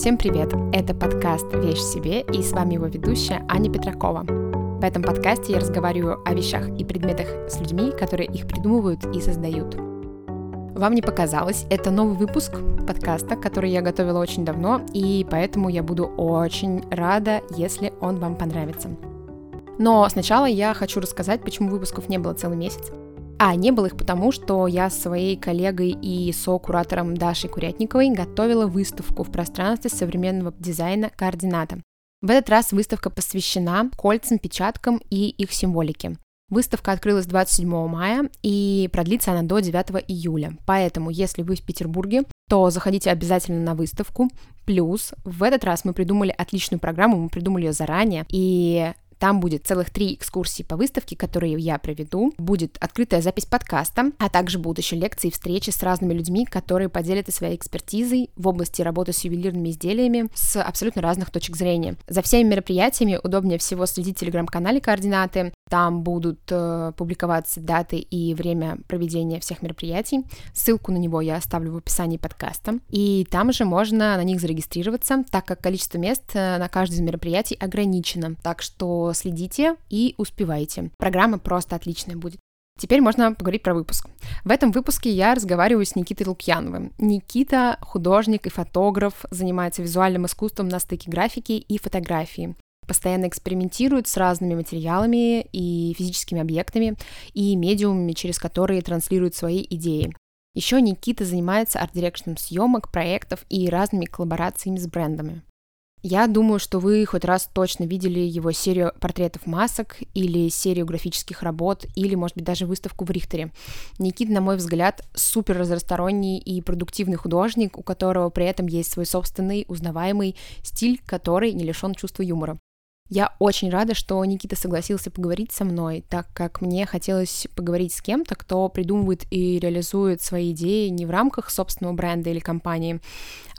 Всем привет! Это подкаст «Вещь себе» и с вами его ведущая Аня Петракова. В этом подкасте я разговариваю о вещах и предметах с людьми, которые их придумывают и создают. Вам не показалось, это новый выпуск подкаста, который я готовила очень давно, и поэтому я буду очень рада, если он вам понравится. Но сначала я хочу рассказать, почему выпусков не было целый месяц. А, не было их потому, что я с своей коллегой и со-куратором Дашей Курятниковой готовила выставку в пространстве современного дизайна «Координата». В этот раз выставка посвящена кольцам, печаткам и их символике. Выставка открылась 27 мая и продлится она до 9 июля. Поэтому, если вы в Петербурге, то заходите обязательно на выставку. Плюс в этот раз мы придумали отличную программу, мы придумали ее заранее, и там будет целых три экскурсии по выставке, которые я проведу. Будет открытая запись подкаста, а также будут еще лекции и встречи с разными людьми, которые поделятся своей экспертизой в области работы с ювелирными изделиями с абсолютно разных точек зрения. За всеми мероприятиями удобнее всего следить в телеграм-канале координаты. Там будут э, публиковаться даты и время проведения всех мероприятий. Ссылку на него я оставлю в описании подкаста. И там же можно на них зарегистрироваться, так как количество мест э, на каждое из мероприятий ограничено. Так что следите и успевайте. Программа просто отличная будет. Теперь можно поговорить про выпуск. В этом выпуске я разговариваю с Никитой Лукьяновым. Никита — художник и фотограф, занимается визуальным искусством на стыке графики и фотографии. Постоянно экспериментирует с разными материалами и физическими объектами и медиумами, через которые транслирует свои идеи. Еще Никита занимается арт-дирекшеном съемок, проектов и разными коллаборациями с брендами. Я думаю, что вы хоть раз точно видели его серию портретов масок или серию графических работ, или, может быть, даже выставку в Рихтере. Никит, на мой взгляд, супер разносторонний и продуктивный художник, у которого при этом есть свой собственный узнаваемый стиль, который не лишен чувства юмора. Я очень рада, что Никита согласился поговорить со мной, так как мне хотелось поговорить с кем-то, кто придумывает и реализует свои идеи не в рамках собственного бренда или компании,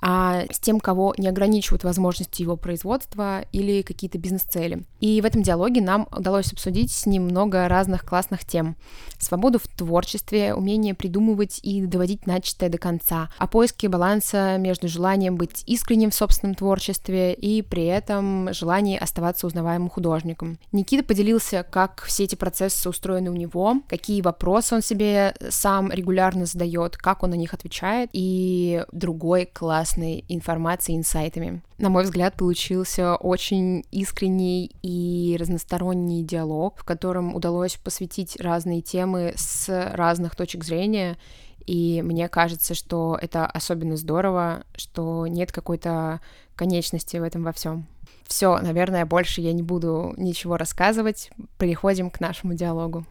а с тем, кого не ограничивают возможности его производства или какие-то бизнес-цели. И в этом диалоге нам удалось обсудить с ним много разных классных тем. Свободу в творчестве, умение придумывать и доводить начатое до конца, о поиске баланса между желанием быть искренним в собственном творчестве и при этом желании оставаться узнаваемым художником. Никита поделился, как все эти процессы устроены у него, какие вопросы он себе сам регулярно задает, как он на них отвечает, и другой класс классной информацией, инсайтами. На мой взгляд, получился очень искренний и разносторонний диалог, в котором удалось посвятить разные темы с разных точек зрения, и мне кажется, что это особенно здорово, что нет какой-то конечности в этом во всем. Все, наверное, больше я не буду ничего рассказывать. Переходим к нашему диалогу.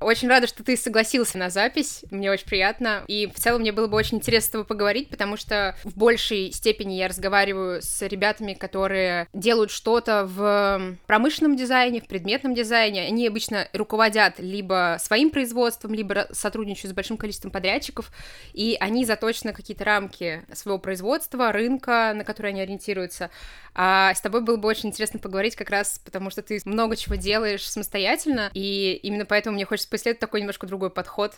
Очень рада, что ты согласился на запись. Мне очень приятно. И в целом мне было бы очень интересно с тобой поговорить, потому что в большей степени я разговариваю с ребятами, которые делают что-то в промышленном дизайне, в предметном дизайне. Они обычно руководят либо своим производством, либо сотрудничают с большим количеством подрядчиков, и они заточены какие-то рамки своего производства, рынка, на который они ориентируются. А с тобой было бы очень интересно поговорить как раз потому, что ты много чего делаешь самостоятельно, и именно поэтому мне хочется поисследовать такой немножко другой подход.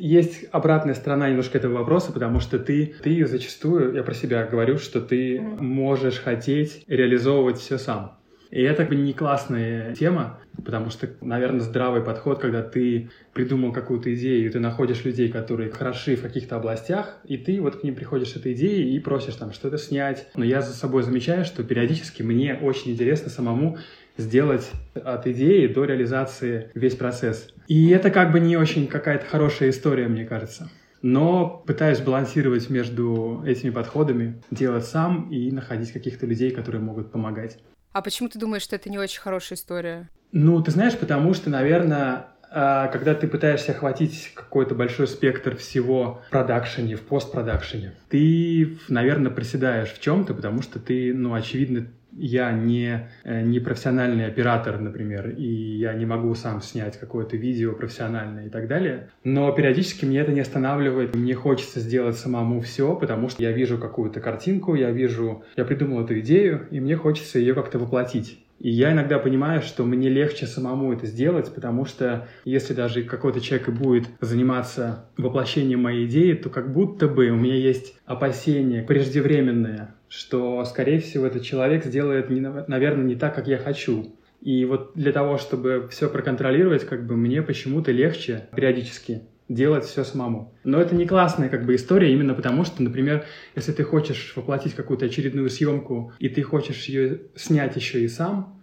Есть обратная сторона немножко этого вопроса, потому что ты, ты зачастую, я про себя говорю, что ты можешь хотеть реализовывать все сам. И это как бы не классная тема, потому что, наверное, здравый подход, когда ты придумал какую-то идею, и ты находишь людей, которые хороши в каких-то областях, и ты вот к ним приходишь с этой идеей и просишь там что-то снять. Но я за собой замечаю, что периодически мне очень интересно самому сделать от идеи до реализации весь процесс. И это как бы не очень какая-то хорошая история, мне кажется. Но пытаюсь балансировать между этими подходами, делать сам и находить каких-то людей, которые могут помогать. А почему ты думаешь, что это не очень хорошая история? Ну, ты знаешь, потому что, наверное, а, когда ты пытаешься охватить какой-то большой спектр всего в продакшене, в постпродакшене, ты, наверное, приседаешь в чем-то, потому что ты, ну, очевидно, я не, э, не профессиональный оператор, например, и я не могу сам снять какое-то видео профессиональное и так далее. Но периодически мне это не останавливает. Мне хочется сделать самому все, потому что я вижу какую-то картинку, я вижу, я придумал эту идею, и мне хочется ее как-то воплотить. И я иногда понимаю, что мне легче самому это сделать, потому что если даже какой-то человек и будет заниматься воплощением моей идеи, то как будто бы у меня есть опасения преждевременные что, скорее всего, этот человек сделает, наверное, не так, как я хочу. И вот для того, чтобы все проконтролировать, как бы мне почему-то легче периодически делать все самому. Но это не классная как бы история именно потому, что, например, если ты хочешь воплотить какую-то очередную съемку, и ты хочешь ее снять еще и сам,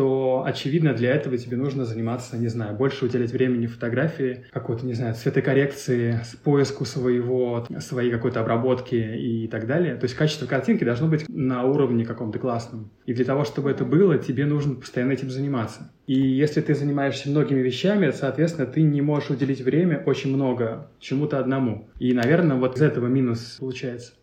то, очевидно, для этого тебе нужно заниматься, не знаю, больше уделять времени фотографии, какой-то, не знаю, цветокоррекции, поиску своего, своей какой-то обработки и так далее. То есть качество картинки должно быть на уровне каком-то классном. И для того, чтобы это было, тебе нужно постоянно этим заниматься. И если ты занимаешься многими вещами, соответственно, ты не можешь уделить время очень много чему-то одному. И, наверное, вот из этого минус получается.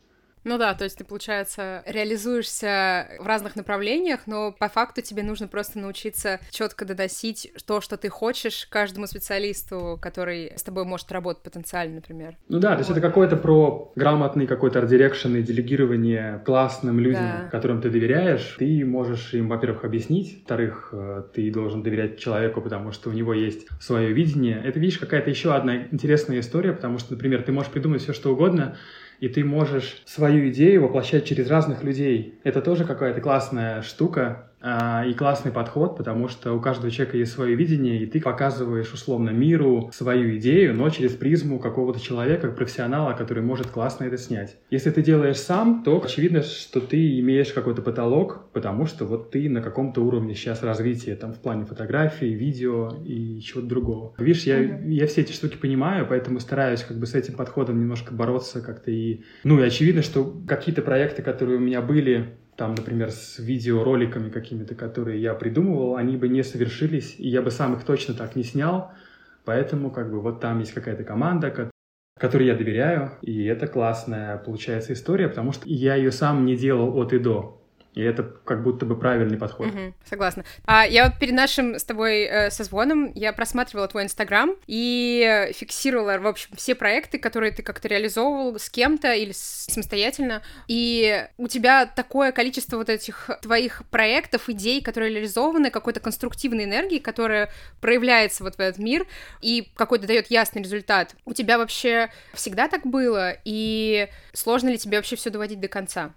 Ну да, то есть ты, получается, реализуешься в разных направлениях, но по факту тебе нужно просто научиться четко доносить то, что ты хочешь каждому специалисту, который с тобой может работать потенциально, например. Ну да, то есть это какой-то про грамотный какой-то art direction и делегирование классным людям, да. которым ты доверяешь. Ты можешь им, во-первых, объяснить, во-вторых, э, ты должен доверять человеку, потому что у него есть свое видение. Это, видишь, какая-то еще одна интересная история, потому что, например, ты можешь придумать все, что угодно, и ты можешь свою идею воплощать через разных людей. Это тоже какая-то классная штука, и классный подход, потому что у каждого человека есть свое видение, и ты показываешь условно миру свою идею, но через призму какого-то человека, профессионала, который может классно это снять. Если ты делаешь сам, то очевидно, что ты имеешь какой-то потолок, потому что вот ты на каком-то уровне сейчас развития там в плане фотографии, видео и чего-то другого. Видишь, я, я все эти штуки понимаю, поэтому стараюсь как бы с этим подходом немножко бороться как-то и... Ну и очевидно, что какие-то проекты, которые у меня были там, например, с видеороликами какими-то, которые я придумывал, они бы не совершились, и я бы сам их точно так не снял. Поэтому, как бы, вот там есть какая-то команда, которой я доверяю, и это классная, получается, история, потому что я ее сам не делал от и до. И это как будто бы правильный подход. Угу, согласна. А я вот перед нашим с тобой э, созвоном я просматривала твой Инстаграм и фиксировала, в общем, все проекты, которые ты как-то реализовывал с кем-то или самостоятельно. И у тебя такое количество вот этих твоих проектов, идей, которые реализованы, какой-то конструктивной энергии, которая проявляется вот в этот мир и какой-то дает ясный результат. У тебя вообще всегда так было? И сложно ли тебе вообще все доводить до конца?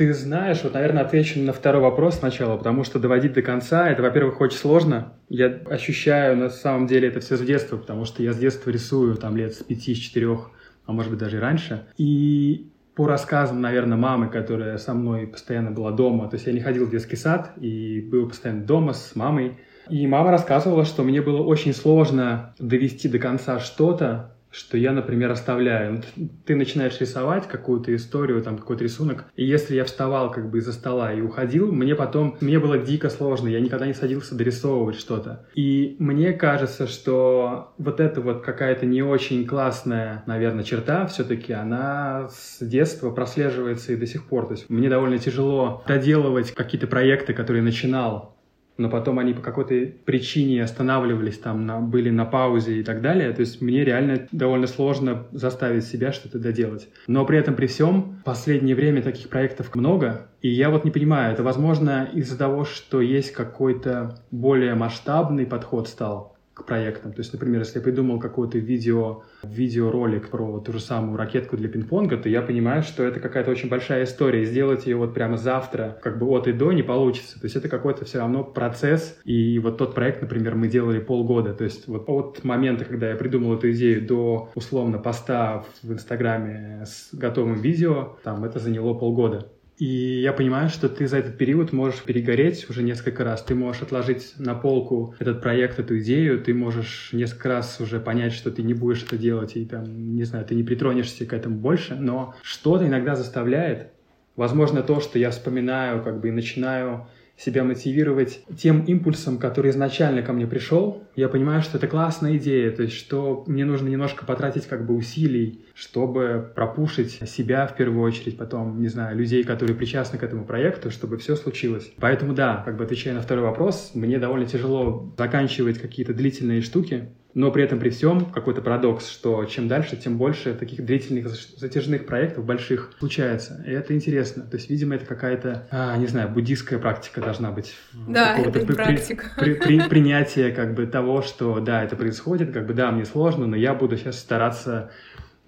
Ты знаешь, вот, наверное, отвечу на второй вопрос сначала, потому что доводить до конца, это, во-первых, очень сложно. Я ощущаю, на самом деле, это все с детства, потому что я с детства рисую, там, лет с пяти, с четырех, а может быть, даже и раньше. И по рассказам, наверное, мамы, которая со мной постоянно была дома, то есть я не ходил в детский сад и был постоянно дома с мамой, и мама рассказывала, что мне было очень сложно довести до конца что-то, что я, например, оставляю. Ты начинаешь рисовать какую-то историю, там какой-то рисунок, и если я вставал как бы из-за стола и уходил, мне потом, мне было дико сложно, я никогда не садился дорисовывать что-то. И мне кажется, что вот эта вот какая-то не очень классная, наверное, черта все-таки, она с детства прослеживается и до сих пор. То есть мне довольно тяжело доделывать какие-то проекты, которые начинал но потом они по какой-то причине останавливались, там, на, были на паузе и так далее. То есть мне реально довольно сложно заставить себя что-то доделать. Но при этом, при всем, в последнее время таких проектов много, и я вот не понимаю, это возможно из-за того, что есть какой-то более масштабный подход стал к проектам. То есть, например, если я придумал какой-то видео, видеоролик про ту же самую ракетку для пинг-понга, то я понимаю, что это какая-то очень большая история. Сделать ее вот прямо завтра, как бы от и до, не получится. То есть это какой-то все равно процесс. И вот тот проект, например, мы делали полгода. То есть вот от момента, когда я придумал эту идею до, условно, поста в Инстаграме с готовым видео, там это заняло полгода. И я понимаю, что ты за этот период можешь перегореть уже несколько раз. Ты можешь отложить на полку этот проект, эту идею. Ты можешь несколько раз уже понять, что ты не будешь это делать, и там, не знаю, ты не притронешься к этому больше. Но что-то иногда заставляет. Возможно, то, что я вспоминаю, как бы и начинаю себя мотивировать тем импульсом, который изначально ко мне пришел, я понимаю, что это классная идея, то есть что мне нужно немножко потратить как бы усилий, чтобы пропушить себя в первую очередь, потом, не знаю, людей, которые причастны к этому проекту, чтобы все случилось. Поэтому да, как бы отвечая на второй вопрос, мне довольно тяжело заканчивать какие-то длительные штуки, но при этом при всем какой-то парадокс, что чем дальше, тем больше таких длительных затяжных проектов больших случается. И это интересно. То есть, видимо, это какая-то, а, не знаю, буддийская практика должна быть. Да, это при, практика. При, при, при, принятие как бы того, что да, это происходит, как бы да, мне сложно, но я буду сейчас стараться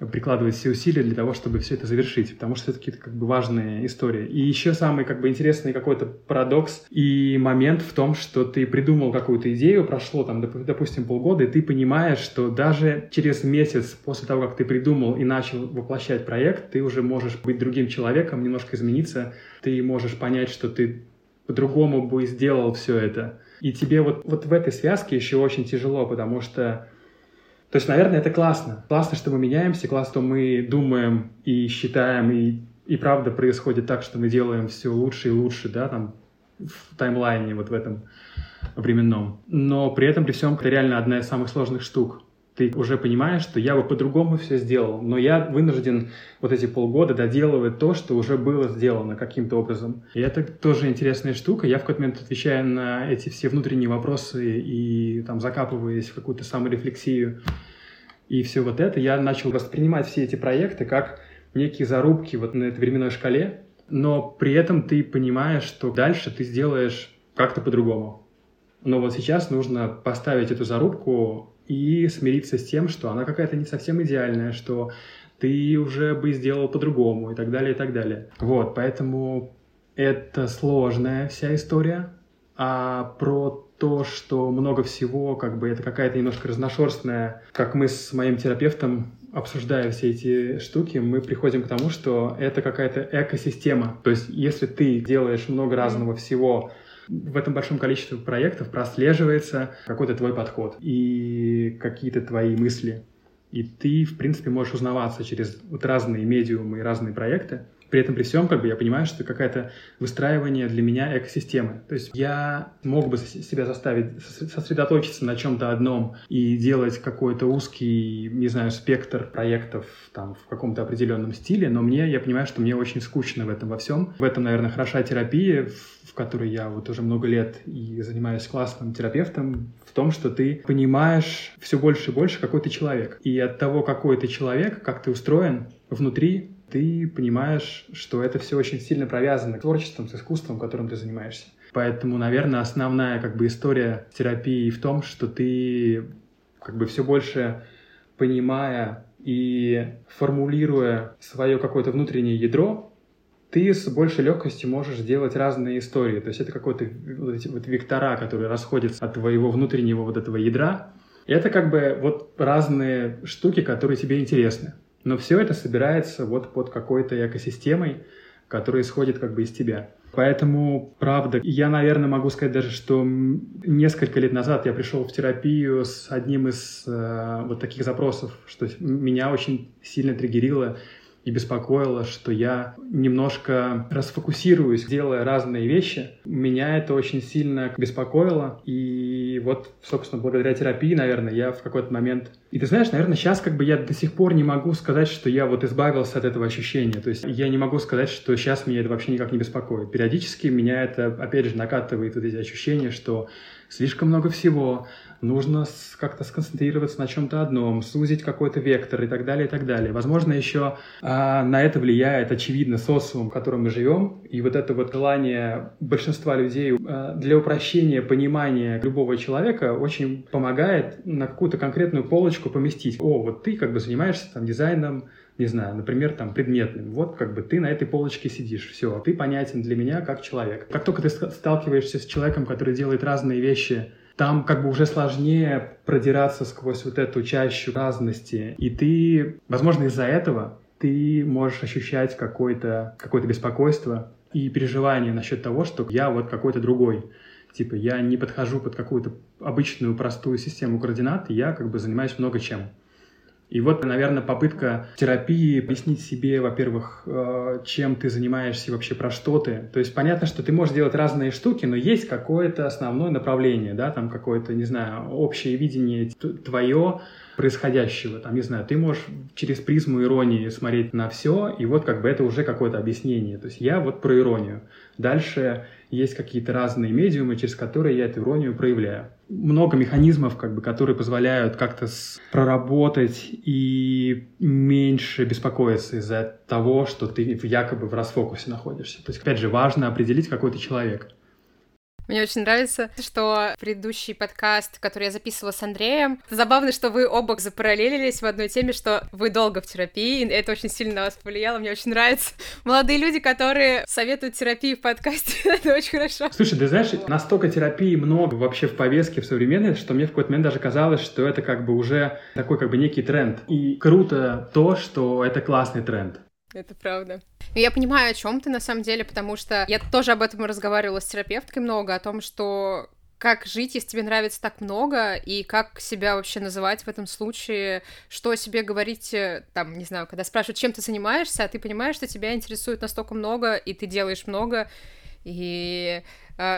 прикладывать все усилия для того, чтобы все это завершить, потому что это какие-то как бы важные истории. И еще самый как бы интересный какой-то парадокс и момент в том, что ты придумал какую-то идею, прошло там, допустим, полгода, и ты понимаешь, что даже через месяц после того, как ты придумал и начал воплощать проект, ты уже можешь быть другим человеком, немножко измениться, ты можешь понять, что ты по-другому бы сделал все это. И тебе вот, вот в этой связке еще очень тяжело, потому что то есть, наверное, это классно. Классно, что мы меняемся, классно, что мы думаем и считаем, и, и правда происходит так, что мы делаем все лучше и лучше, да, там, в таймлайне вот в этом временном. Но при этом, при всем, это реально одна из самых сложных штук ты уже понимаешь, что я бы по-другому все сделал, но я вынужден вот эти полгода доделывать то, что уже было сделано каким-то образом. И это тоже интересная штука. Я в какой-то момент отвечая на эти все внутренние вопросы и там закапываясь в какую-то саморефлексию и все вот это, я начал воспринимать все эти проекты как некие зарубки вот на этой временной шкале, но при этом ты понимаешь, что дальше ты сделаешь как-то по-другому. Но вот сейчас нужно поставить эту зарубку и смириться с тем, что она какая-то не совсем идеальная, что ты уже бы сделал по-другому и так далее, и так далее. Вот, поэтому это сложная вся история, а про то, что много всего, как бы это какая-то немножко разношерстная, как мы с моим терапевтом обсуждая все эти штуки, мы приходим к тому, что это какая-то экосистема. То есть, если ты делаешь много разного всего, в этом большом количестве проектов прослеживается какой-то твой подход и какие-то твои мысли. И ты, в принципе, можешь узнаваться через вот разные медиумы и разные проекты. При этом, при всем, как бы я понимаю, что какое-то выстраивание для меня экосистемы. То есть я мог бы себя заставить сосредоточиться на чем-то одном и делать какой-то узкий, не знаю, спектр проектов там в каком-то определенном стиле, но мне, я понимаю, что мне очень скучно в этом во всем. В этом, наверное, хороша терапия, в которой я вот уже много лет и занимаюсь классным терапевтом, в том, что ты понимаешь все больше и больше, какой ты человек. И от того, какой ты человек, как ты устроен внутри, ты понимаешь, что это все очень сильно провязано с творчеством, с искусством, которым ты занимаешься. Поэтому, наверное, основная как бы история терапии в том, что ты как бы все больше понимая и формулируя свое какое-то внутреннее ядро, ты с большей легкостью можешь делать разные истории. То есть это какой-то вот эти вот вектора, которые расходятся от твоего внутреннего вот этого ядра. Это как бы вот разные штуки, которые тебе интересны. Но все это собирается вот под какой-то экосистемой, которая исходит как бы из тебя. Поэтому, правда, я, наверное, могу сказать даже, что несколько лет назад я пришел в терапию с одним из э, вот таких запросов, что меня очень сильно триггерило и беспокоило, что я немножко расфокусируюсь, делая разные вещи. Меня это очень сильно беспокоило. И вот, собственно, благодаря терапии, наверное, я в какой-то момент... И ты знаешь, наверное, сейчас как бы я до сих пор не могу сказать, что я вот избавился от этого ощущения. То есть я не могу сказать, что сейчас меня это вообще никак не беспокоит. Периодически меня это, опять же, накатывает вот эти ощущения, что слишком много всего, нужно как-то сконцентрироваться на чем-то одном, сузить какой-то вектор и так далее, и так далее. Возможно, еще а, на это влияет, очевидно, социум, в котором мы живем, и вот это вот желание большинства людей а, для упрощения понимания любого человека очень помогает на какую-то конкретную полочку поместить. О, вот ты как бы занимаешься там дизайном, не знаю, например, там, предметным. Вот как бы ты на этой полочке сидишь, все, ты понятен для меня как человек. Как только ты сталкиваешься с человеком, который делает разные вещи там как бы уже сложнее продираться сквозь вот эту чащу разности. И ты, возможно, из-за этого ты можешь ощущать какое-то какое беспокойство и переживание насчет того, что я вот какой-то другой. Типа я не подхожу под какую-то обычную простую систему координат, я как бы занимаюсь много чем. И вот, наверное, попытка терапии объяснить себе, во-первых, э, чем ты занимаешься и вообще про что ты. То есть понятно, что ты можешь делать разные штуки, но есть какое-то основное направление, да, там какое-то, не знаю, общее видение твое, происходящего. Там, не знаю, ты можешь через призму иронии смотреть на все, и вот как бы это уже какое-то объяснение. То есть я вот про иронию. Дальше есть какие-то разные медиумы, через которые я эту иронию проявляю. Много механизмов, как бы, которые позволяют как-то проработать и меньше беспокоиться из-за того, что ты якобы в расфокусе находишься. То есть, опять же, важно определить, какой ты человек. Мне очень нравится, что предыдущий подкаст, который я записывала с Андреем, забавно, что вы оба запараллелились в одной теме, что вы долго в терапии, это очень сильно на вас повлияло, мне очень нравится. Молодые люди, которые советуют терапию в подкасте, это очень хорошо. Слушай, ты знаешь, настолько терапии много вообще в повестке в современной, что мне в какой-то момент даже казалось, что это как бы уже такой как бы некий тренд. И круто то, что это классный тренд. Это правда. Но я понимаю, о чем ты на самом деле, потому что я тоже об этом разговаривала с терапевткой много, о том, что как жить, если тебе нравится так много, и как себя вообще называть в этом случае, что себе говорить, э, там, не знаю, когда спрашивают, чем ты занимаешься, а ты понимаешь, что тебя интересует настолько много, и ты делаешь много, и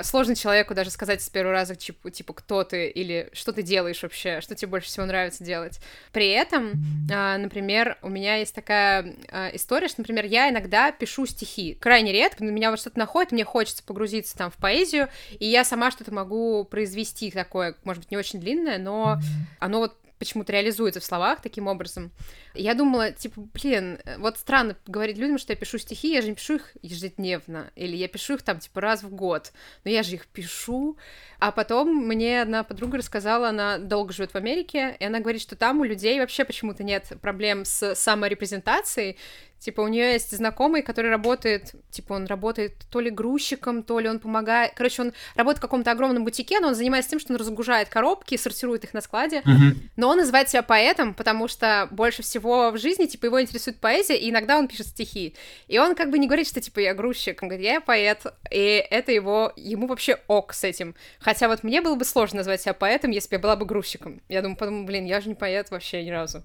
сложно человеку даже сказать с первого раза, типа, типа, кто ты или что ты делаешь вообще, что тебе больше всего нравится делать. При этом, э, например, у меня есть такая э, история, что, например, я иногда пишу стихи. Крайне редко, на меня вот что-то находит, мне хочется погрузиться там в поэзию, и я сама что-то могу произвести такое, может быть, не очень длинное, но оно вот почему-то реализуется в словах таким образом. Я думала, типа, блин, вот странно говорить людям, что я пишу стихи, я же не пишу их ежедневно, или я пишу их там, типа, раз в год, но я же их пишу. А потом мне одна подруга рассказала, она долго живет в Америке, и она говорит, что там у людей вообще почему-то нет проблем с саморепрезентацией, Типа, у нее есть знакомый, который работает, типа, он работает то ли грузчиком, то ли он помогает. Короче, он работает в каком-то огромном бутике, но он занимается тем, что он разгружает коробки, сортирует их на складе. Uh-huh. Но он называет себя поэтом, потому что больше всего в жизни, типа, его интересует поэзия, и иногда он пишет стихи. И он как бы не говорит, что, типа, я грузчик, он говорит, я поэт, и это его, ему вообще ок с этим. Хотя вот мне было бы сложно назвать себя поэтом, если бы я была бы грузчиком. Я думаю, подумаю, блин, я же не поэт вообще ни разу.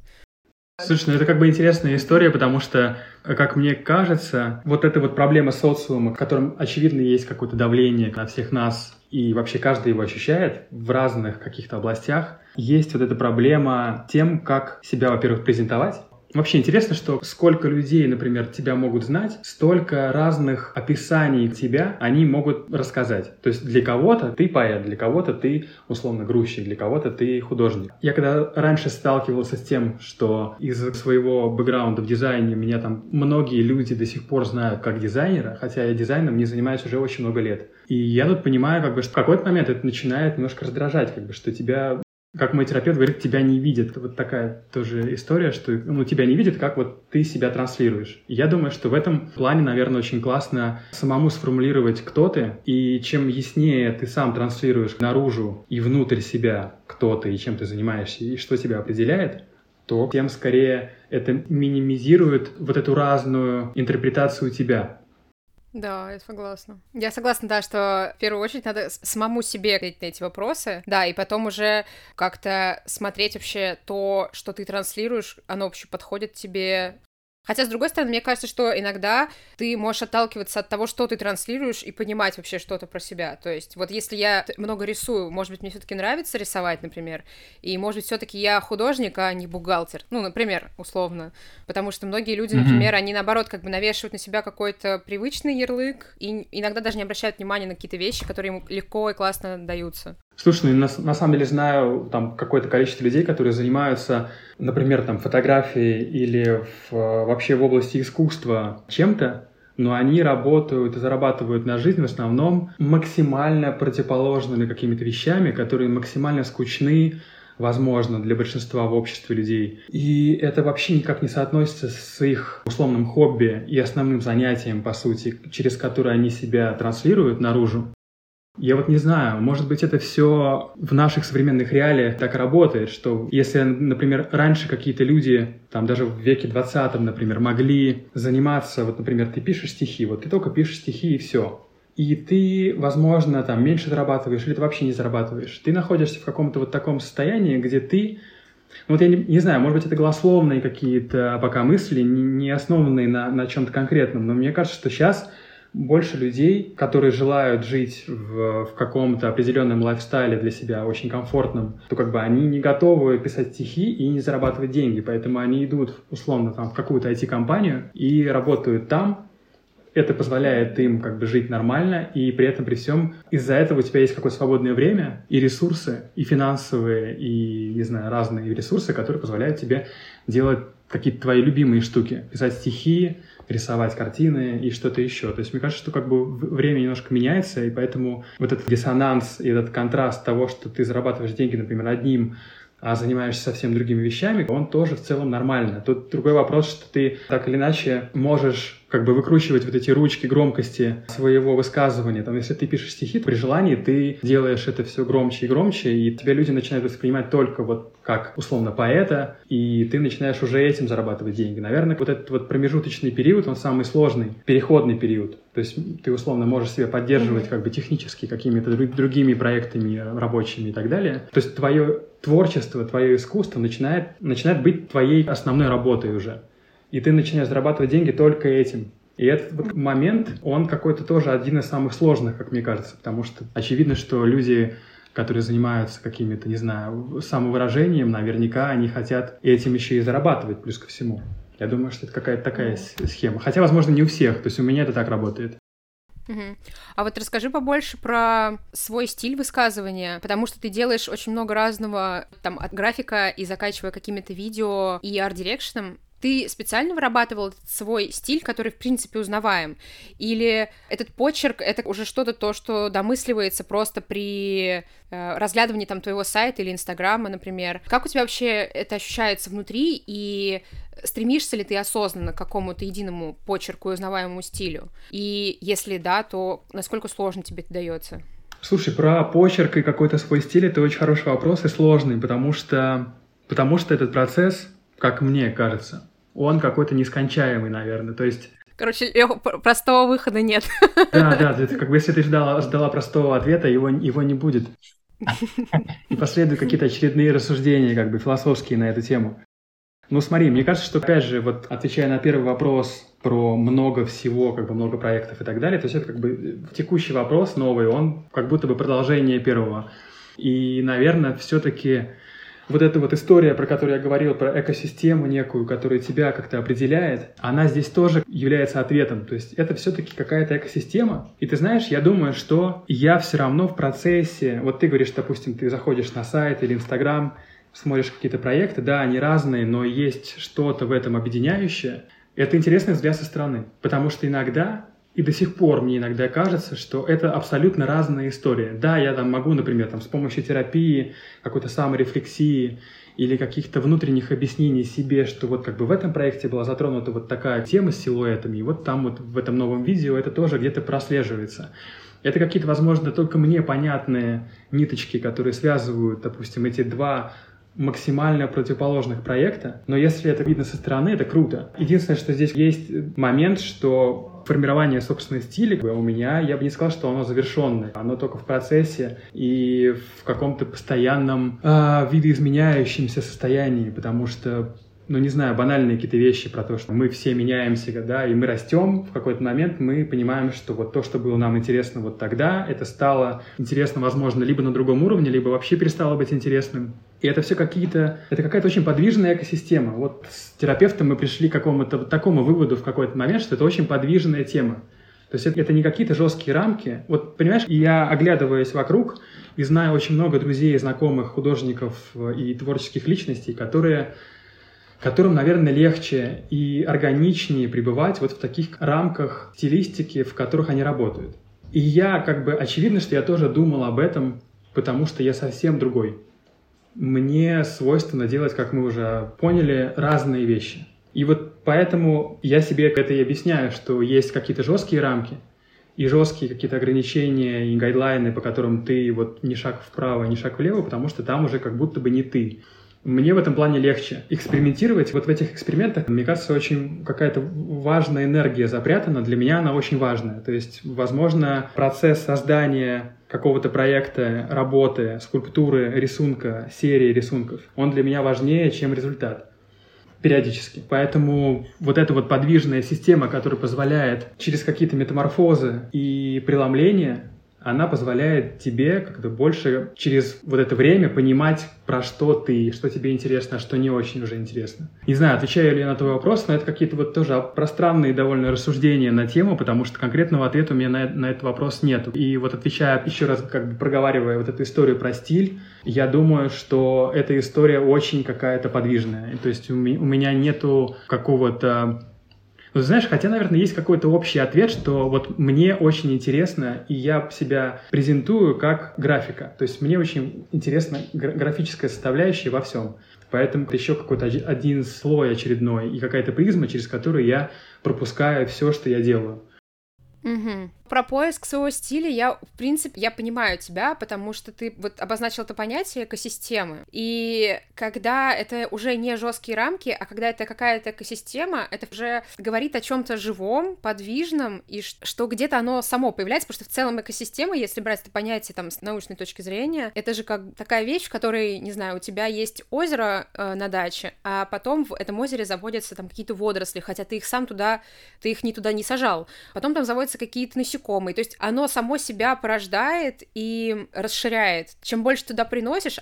Слушай, ну это как бы интересная история, потому что, как мне кажется, вот эта вот проблема социума, в котором, очевидно, есть какое-то давление на всех нас, и вообще каждый его ощущает в разных каких-то областях, есть вот эта проблема тем, как себя, во-первых, презентовать, Вообще интересно, что сколько людей, например, тебя могут знать, столько разных описаний тебя они могут рассказать. То есть для кого-то ты поэт, для кого-то ты условно грузчик, для кого-то ты художник. Я когда раньше сталкивался с тем, что из своего бэкграунда в дизайне меня там многие люди до сих пор знают как дизайнера, хотя я дизайном не занимаюсь уже очень много лет. И я тут понимаю, как бы, что в какой-то момент это начинает немножко раздражать, как бы, что тебя как мой терапевт говорит, тебя не видит. Вот такая тоже история, что ну, тебя не видит, как вот ты себя транслируешь. И я думаю, что в этом плане, наверное, очень классно самому сформулировать, кто ты, и чем яснее ты сам транслируешь наружу и внутрь себя, кто ты и чем ты занимаешься, и что тебя определяет, то тем скорее это минимизирует вот эту разную интерпретацию тебя. Да, я согласна. Я согласна, да, что в первую очередь надо самому себе ответить на эти вопросы, да, и потом уже как-то смотреть вообще то, что ты транслируешь, оно вообще подходит тебе, Хотя, с другой стороны, мне кажется, что иногда ты можешь отталкиваться от того, что ты транслируешь, и понимать вообще что-то про себя. То есть, вот если я много рисую, может быть, мне все-таки нравится рисовать, например, и, может быть, все-таки я художник, а не бухгалтер. Ну, например, условно. Потому что многие люди, например, mm-hmm. они, наоборот, как бы навешивают на себя какой-то привычный ярлык, и иногда даже не обращают внимания на какие-то вещи, которые им легко и классно даются. Слушай, ну, на, на самом деле знаю там какое-то количество людей, которые занимаются, например, там фотографией или в, вообще в области искусства чем-то, но они работают и зарабатывают на жизнь в основном максимально противоположными какими-то вещами, которые максимально скучны, возможно, для большинства в обществе людей. И это вообще никак не соотносится с их условным хобби и основным занятием, по сути, через которое они себя транслируют наружу. Я вот не знаю, может быть, это все в наших современных реалиях так работает, что если, например, раньше какие-то люди, там даже в веке 20 например, могли заниматься, вот, например, ты пишешь стихи, вот ты только пишешь стихи и все. И ты, возможно, там меньше зарабатываешь или ты вообще не зарабатываешь. Ты находишься в каком-то вот таком состоянии, где ты ну, вот я не, не знаю, может быть, это голословные какие-то пока мысли, не, не основанные на, на чем-то конкретном, но мне кажется, что сейчас больше людей, которые желают жить в, в каком-то определенном лайфстайле для себя, очень комфортном, то как бы они не готовы писать стихи и не зарабатывать деньги, поэтому они идут условно там в какую-то IT-компанию и работают там, это позволяет им как бы жить нормально, и при этом при всем из-за этого у тебя есть какое-то свободное время и ресурсы, и финансовые, и, не знаю, разные ресурсы, которые позволяют тебе делать какие-то твои любимые штуки. Писать стихи, рисовать картины и что-то еще. То есть мне кажется, что как бы время немножко меняется, и поэтому вот этот диссонанс и этот контраст того, что ты зарабатываешь деньги, например, одним а занимаешься совсем другими вещами, он тоже в целом нормально. Тут другой вопрос, что ты так или иначе можешь как бы выкручивать вот эти ручки громкости своего высказывания. Там, если ты пишешь стихи, то при желании ты делаешь это все громче и громче, и тебя люди начинают воспринимать только вот как условно поэта, и ты начинаешь уже этим зарабатывать деньги. Наверное, вот этот вот промежуточный период, он самый сложный, переходный период. То есть ты условно можешь себя поддерживать как бы технически какими-то другими проектами рабочими и так далее. То есть твое творчество, твое искусство начинает, начинает быть твоей основной работой уже и ты начинаешь зарабатывать деньги только этим. И этот вот момент, он какой-то тоже один из самых сложных, как мне кажется, потому что очевидно, что люди, которые занимаются какими-то, не знаю, самовыражением, наверняка они хотят этим еще и зарабатывать, плюс ко всему. Я думаю, что это какая-то такая схема. Хотя, возможно, не у всех, то есть у меня это так работает. Угу. А вот расскажи побольше про свой стиль высказывания, потому что ты делаешь очень много разного, там, от графика и заканчивая какими-то видео и арт-дирекшеном. Ты специально вырабатывал свой стиль, который, в принципе, узнаваем? Или этот почерк — это уже что-то то, что домысливается просто при э, разглядывании там твоего сайта или Инстаграма, например? Как у тебя вообще это ощущается внутри, и стремишься ли ты осознанно к какому-то единому почерку и узнаваемому стилю? И если да, то насколько сложно тебе это дается? Слушай, про почерк и какой-то свой стиль — это очень хороший вопрос и сложный, потому что, потому что этот процесс, как мне кажется, он какой-то нескончаемый, наверное. То есть Короче, простого выхода нет. Да, да, это как бы если ты ждала, ждала простого ответа, его, его не будет. И последуют какие-то очередные рассуждения, как бы философские на эту тему. Ну смотри, мне кажется, что опять же, вот отвечая на первый вопрос про много всего, как бы много проектов и так далее, то есть это как бы текущий вопрос новый, он как будто бы продолжение первого. И, наверное, все-таки вот эта вот история, про которую я говорил, про экосистему некую, которая тебя как-то определяет, она здесь тоже является ответом. То есть это все-таки какая-то экосистема. И ты знаешь, я думаю, что я все равно в процессе, вот ты говоришь, допустим, ты заходишь на сайт или Инстаграм, смотришь какие-то проекты, да, они разные, но есть что-то в этом объединяющее. Это интересный взгляд со стороны, потому что иногда и до сих пор мне иногда кажется, что это абсолютно разные истории. Да, я там могу, например, там, с помощью терапии, какой-то саморефлексии или каких-то внутренних объяснений себе, что вот как бы в этом проекте была затронута вот такая тема с силуэтами, и вот там вот в этом новом видео это тоже где-то прослеживается. Это какие-то, возможно, только мне понятные ниточки, которые связывают, допустим, эти два максимально противоположных проекта, но если это видно со стороны, это круто. Единственное, что здесь есть момент, что формирование собственного стиля у меня, я бы не сказал, что оно завершенное. Оно только в процессе и в каком-то постоянном э, видоизменяющемся состоянии, потому что ну, не знаю, банальные какие-то вещи про то, что мы все меняемся, да, и мы растем, в какой-то момент мы понимаем, что вот то, что было нам интересно вот тогда, это стало интересно, возможно, либо на другом уровне, либо вообще перестало быть интересным. И это все какие-то, это какая-то очень подвижная экосистема. Вот с терапевтом мы пришли к какому-то вот такому выводу в какой-то момент, что это очень подвижная тема. То есть это, это не какие-то жесткие рамки. Вот, понимаешь, я оглядываясь вокруг и знаю очень много друзей, знакомых, художников и творческих личностей, которые которым, наверное, легче и органичнее пребывать вот в таких рамках стилистики, в которых они работают. И я, как бы, очевидно, что я тоже думал об этом, потому что я совсем другой. Мне свойственно делать, как мы уже поняли, разные вещи. И вот поэтому я себе это и объясняю, что есть какие-то жесткие рамки, и жесткие какие-то ограничения и гайдлайны, по которым ты вот ни шаг вправо, ни шаг влево, потому что там уже как будто бы не ты. Мне в этом плане легче экспериментировать. Вот в этих экспериментах, мне кажется, очень какая-то важная энергия запрятана. Для меня она очень важная. То есть, возможно, процесс создания какого-то проекта, работы, скульптуры, рисунка, серии рисунков, он для меня важнее, чем результат периодически. Поэтому вот эта вот подвижная система, которая позволяет через какие-то метаморфозы и преломления она позволяет тебе как-то больше через вот это время понимать, про что ты, что тебе интересно, а что не очень уже интересно. Не знаю, отвечаю ли я на твой вопрос, но это какие-то вот тоже пространные довольно рассуждения на тему, потому что конкретного ответа у меня на, на этот вопрос нет. И вот отвечая еще раз, как бы проговаривая вот эту историю про стиль, я думаю, что эта история очень какая-то подвижная. То есть у меня нету какого-то ну, знаешь, хотя, наверное, есть какой-то общий ответ, что вот мне очень интересно, и я себя презентую как графика. То есть мне очень интересна графическая составляющая во всем. Поэтому это еще какой-то один слой очередной и какая-то призма, через которую я пропускаю все, что я делаю. Угу. Про поиск своего стиля я, в принципе, я понимаю тебя, потому что ты вот обозначил это понятие экосистемы. И когда это уже не жесткие рамки, а когда это какая-то экосистема, это уже говорит о чем-то живом, подвижном, и что где-то оно само появляется, потому что в целом экосистема, если брать это понятие там с научной точки зрения, это же как такая вещь, в которой, не знаю, у тебя есть озеро э, на даче, а потом в этом озере заводятся там какие-то водоросли, хотя ты их сам туда, ты их не туда не сажал. Потом там заводятся какие-то насекомые, насекомые. То есть оно само себя порождает и расширяет. Чем больше туда приносишь,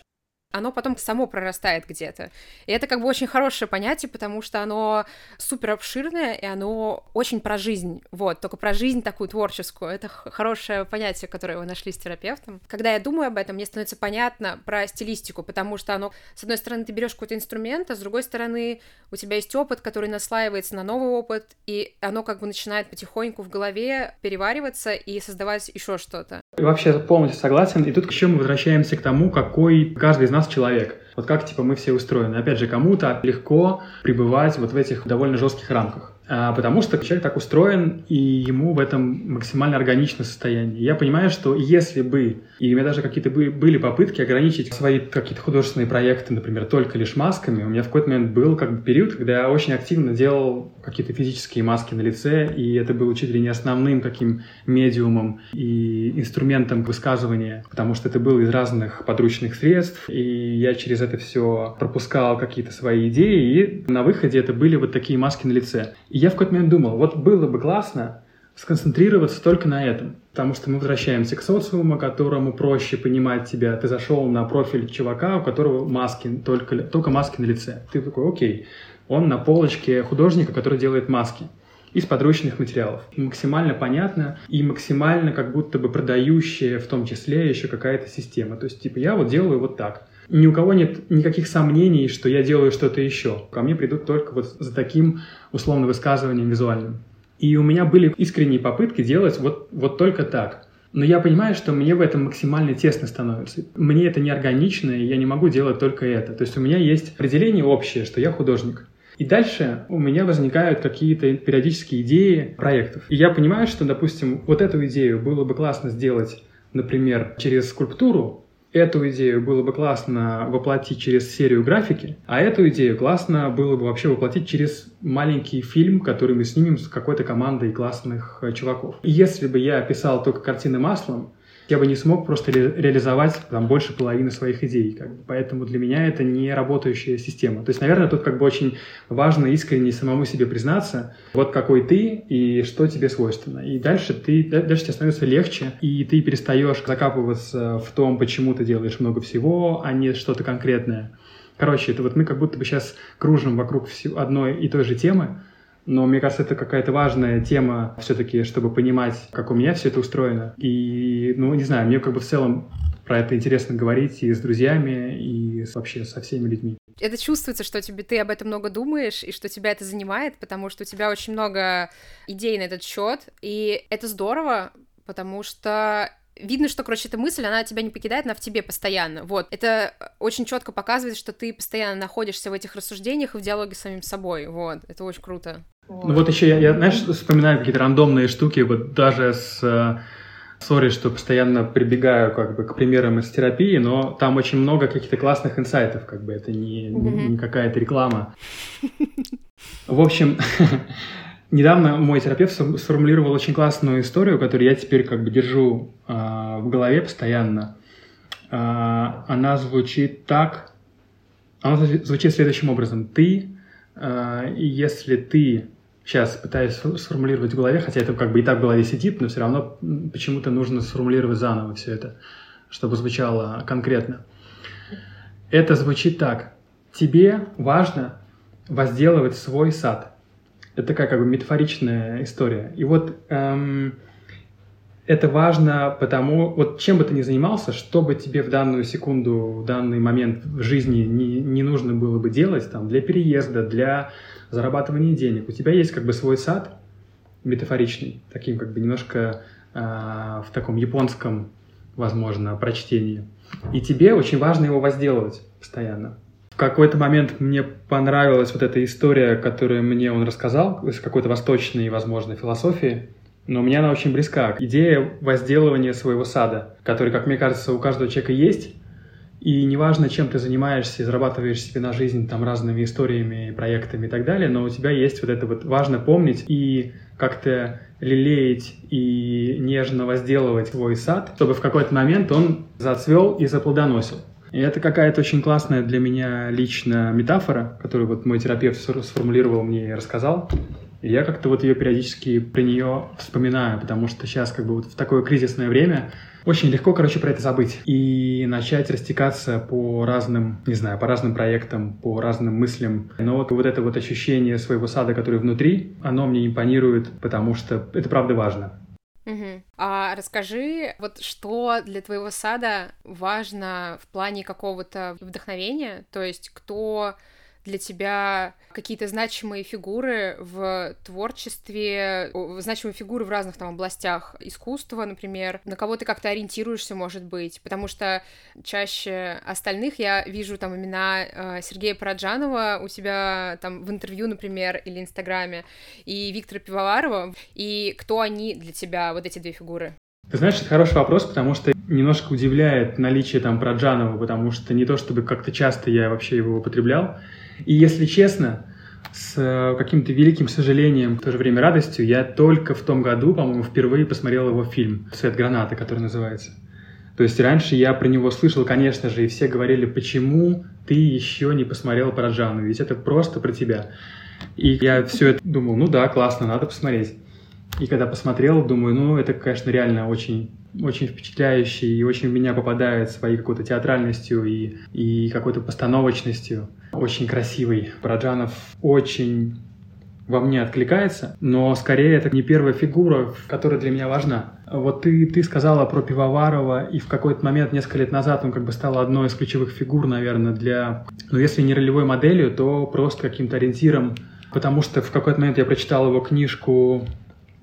оно потом само прорастает где-то. И это как бы очень хорошее понятие, потому что оно супер обширное, и оно очень про жизнь. Вот, только про жизнь такую творческую. Это хорошее понятие, которое вы нашли с терапевтом. Когда я думаю об этом, мне становится понятно про стилистику, потому что оно, с одной стороны, ты берешь какой-то инструмент, а с другой стороны, у тебя есть опыт, который наслаивается на новый опыт, и оно как бы начинает потихоньку в голове перевариваться и создавать еще что-то. Вообще полностью согласен. И тут еще мы возвращаемся к тому, какой каждый из нас человек. Вот как, типа, мы все устроены. Опять же, кому-то легко пребывать вот в этих довольно жестких рамках. А, потому что человек так устроен, и ему в этом максимально органичное состояние. Я понимаю, что если бы, и у меня даже какие-то были попытки ограничить свои какие-то художественные проекты, например, только лишь масками, у меня в какой-то момент был как бы период, когда я очень активно делал какие-то физические маски на лице, и это было чуть ли не основным каким медиумом и инструментом высказывания, потому что это было из разных подручных средств, и я через это все пропускал какие-то свои идеи, и на выходе это были вот такие маски на лице. Я в какой-то момент думал, вот было бы классно сконцентрироваться только на этом, потому что мы возвращаемся к социуму, которому проще понимать тебя. Ты зашел на профиль чувака, у которого маски, только, только маски на лице. Ты такой, окей, он на полочке художника, который делает маски из подручных материалов. Максимально понятно и максимально как будто бы продающая в том числе еще какая-то система. То есть, типа, я вот делаю вот так. Ни у кого нет никаких сомнений, что я делаю что-то еще. Ко мне придут только вот за таким условно высказыванием визуальным. И у меня были искренние попытки делать вот, вот только так. Но я понимаю, что мне в этом максимально тесно становится. Мне это неорганично, и я не могу делать только это. То есть у меня есть определение общее, что я художник. И дальше у меня возникают какие-то периодические идеи проектов. И я понимаю, что, допустим, вот эту идею было бы классно сделать, например, через скульптуру, Эту идею было бы классно воплотить через серию графики, а эту идею классно было бы вообще воплотить через маленький фильм, который мы снимем с какой-то командой классных э, чуваков. И если бы я писал только картины маслом, я бы не смог просто ре- реализовать там больше половины своих идей. Как бы. Поэтому для меня это не работающая система. То есть, наверное, тут как бы очень важно искренне самому себе признаться, вот какой ты и что тебе свойственно. И дальше ты, дальше тебе становится легче, и ты перестаешь закапываться в том, почему ты делаешь много всего, а не что-то конкретное. Короче, это вот мы как будто бы сейчас кружим вокруг одной и той же темы, но мне кажется, это какая-то важная тема все-таки, чтобы понимать, как у меня все это устроено. И, ну, не знаю, мне как бы в целом про это интересно говорить и с друзьями, и вообще со всеми людьми. Это чувствуется, что тебе ты об этом много думаешь, и что тебя это занимает, потому что у тебя очень много идей на этот счет, и это здорово, потому что видно, что, короче, эта мысль, она тебя не покидает, она в тебе постоянно. Вот. Это очень четко показывает, что ты постоянно находишься в этих рассуждениях и в диалоге с самим собой. Вот. Это очень круто. Ну вот еще я, я, знаешь, вспоминаю какие-то рандомные штуки, вот даже с... Э, сори, что постоянно прибегаю как бы к примерам из терапии, но там очень много каких-то классных инсайтов, как бы это не, не, не какая-то реклама. В общем, недавно мой терапевт сформулировал очень классную историю, которую я теперь как бы держу э, в голове постоянно. Э, она звучит так, она звучит следующим образом. Ты, э, если ты сейчас пытаюсь сформулировать в голове, хотя это как бы и так в голове сидит, но все равно почему-то нужно сформулировать заново все это, чтобы звучало конкретно. Это звучит так. Тебе важно возделывать свой сад. Это такая как бы метафоричная история. И вот эм, это важно потому, вот чем бы ты ни занимался, что бы тебе в данную секунду, в данный момент в жизни не, не нужно было бы делать, там, для переезда, для зарабатывания денег, у тебя есть как бы свой сад метафоричный, таким как бы немножко э, в таком японском, возможно, прочтении. И тебе очень важно его возделывать постоянно. В какой-то момент мне понравилась вот эта история, которую мне он рассказал, из какой-то восточной, возможно, философии, но мне она очень близка. Идея возделывания своего сада, который, как мне кажется, у каждого человека есть, и неважно, чем ты занимаешься, зарабатываешь себе на жизнь там разными историями, проектами и так далее, но у тебя есть вот это вот важно помнить и как-то лелеять и нежно возделывать свой сад, чтобы в какой-то момент он зацвел и заплодоносил. И это какая-то очень классная для меня лично метафора, которую вот мой терапевт сформулировал мне и рассказал. И я как-то вот ее периодически при нее вспоминаю, потому что сейчас как бы вот в такое кризисное время очень легко, короче, про это забыть и начать растекаться по разным, не знаю, по разным проектам, по разным мыслям. Но вот, вот это вот ощущение своего сада, который внутри, оно мне импонирует, потому что это правда важно. Угу. А расскажи, вот что для твоего сада важно в плане какого-то вдохновения, то есть кто для тебя какие-то значимые фигуры в творчестве, значимые фигуры в разных там областях искусства, например, на кого ты как-то ориентируешься, может быть, потому что чаще остальных я вижу там имена э, Сергея Параджанова у себя там в интервью, например, или Инстаграме, и Виктора Пивоварова, и кто они для тебя, вот эти две фигуры? Ты знаешь, это хороший вопрос, потому что немножко удивляет наличие там Праджанова, потому что не то чтобы как-то часто я вообще его употреблял, и если честно, с э, каким-то великим сожалением, в то же время радостью, я только в том году, по-моему, впервые посмотрел его фильм «Свет граната», который называется. То есть раньше я про него слышал, конечно же, и все говорили, почему ты еще не посмотрел про Джану, ведь это просто про тебя. И я все это думал, ну да, классно, надо посмотреть. И когда посмотрел, думаю, ну это, конечно, реально очень очень впечатляющий и очень в меня попадает своей какой-то театральностью и, и какой-то постановочностью. Очень красивый. Параджанов очень во мне откликается, но скорее это не первая фигура, которая для меня важна. Вот ты, ты сказала про Пивоварова, и в какой-то момент, несколько лет назад, он как бы стал одной из ключевых фигур, наверное, для, ну, если не ролевой моделью, то просто каким-то ориентиром, потому что в какой-то момент я прочитал его книжку,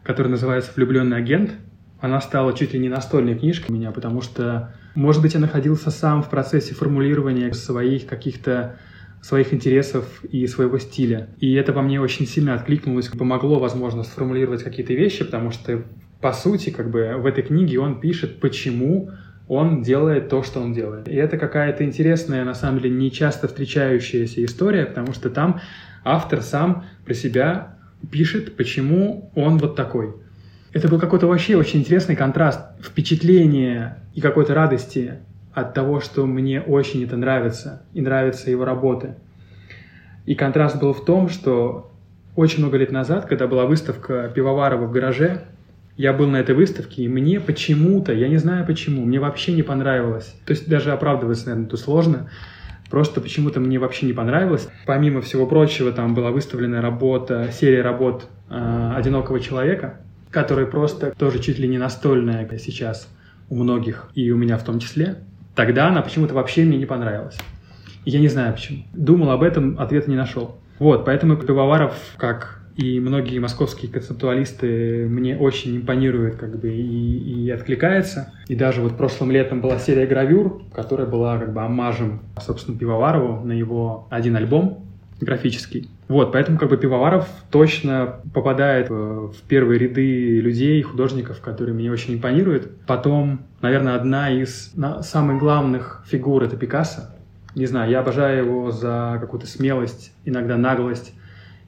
которая называется «Влюбленный агент», она стала чуть ли не настольной книжкой у меня, потому что, может быть, я находился сам в процессе формулирования своих каких-то своих интересов и своего стиля. И это во мне очень сильно откликнулось, помогло, возможно, сформулировать какие-то вещи, потому что, по сути, как бы в этой книге он пишет, почему он делает то, что он делает. И это какая-то интересная, на самом деле, не часто встречающаяся история, потому что там автор сам про себя пишет, почему он вот такой. Это был какой-то вообще очень интересный контраст впечатления и какой-то радости от того, что мне очень это нравится, и нравятся его работы. И контраст был в том, что очень много лет назад, когда была выставка Пивоварова в гараже, я был на этой выставке, и мне почему-то, я не знаю почему, мне вообще не понравилось. То есть даже оправдываться, наверное, тут сложно. Просто почему-то мне вообще не понравилось. Помимо всего прочего, там была выставлена работа, серия работ э, одинокого человека, которая просто тоже чуть ли не настольная сейчас у многих, и у меня в том числе, тогда она почему-то вообще мне не понравилась. Я не знаю почему. Думал об этом, ответа не нашел. Вот, поэтому Пивоваров, как и многие московские концептуалисты мне очень импонирует как бы и, и откликается. И даже вот прошлым летом была серия гравюр, которая была как бы аммажем, собственно, Пивоварову на его один альбом графический. Вот, поэтому как бы Пивоваров точно попадает в первые ряды людей, художников, которые мне очень импонируют. Потом, наверное, одна из самых главных фигур — это Пикассо. Не знаю, я обожаю его за какую-то смелость, иногда наглость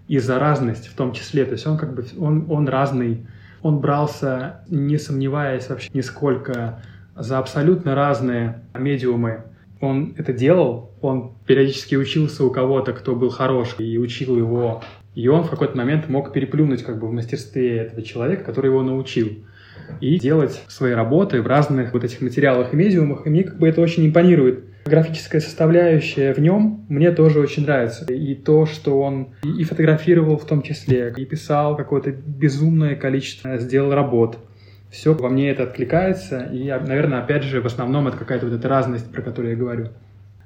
и за разность в том числе. То есть он как бы, он, он разный, он брался, не сомневаясь вообще нисколько, за абсолютно разные медиумы он это делал, он периодически учился у кого-то, кто был хорош, и учил его И он в какой-то момент мог переплюнуть как бы в мастерстве этого человека, который его научил и делать свои работы в разных вот этих материалах и медиумах. И мне как бы это очень импонирует. Графическая составляющая в нем мне тоже очень нравится. И то, что он и фотографировал в том числе, и писал какое-то безумное количество, сделал работ. Все во мне это откликается, и, наверное, опять же, в основном это какая-то вот эта разность, про которую я говорю.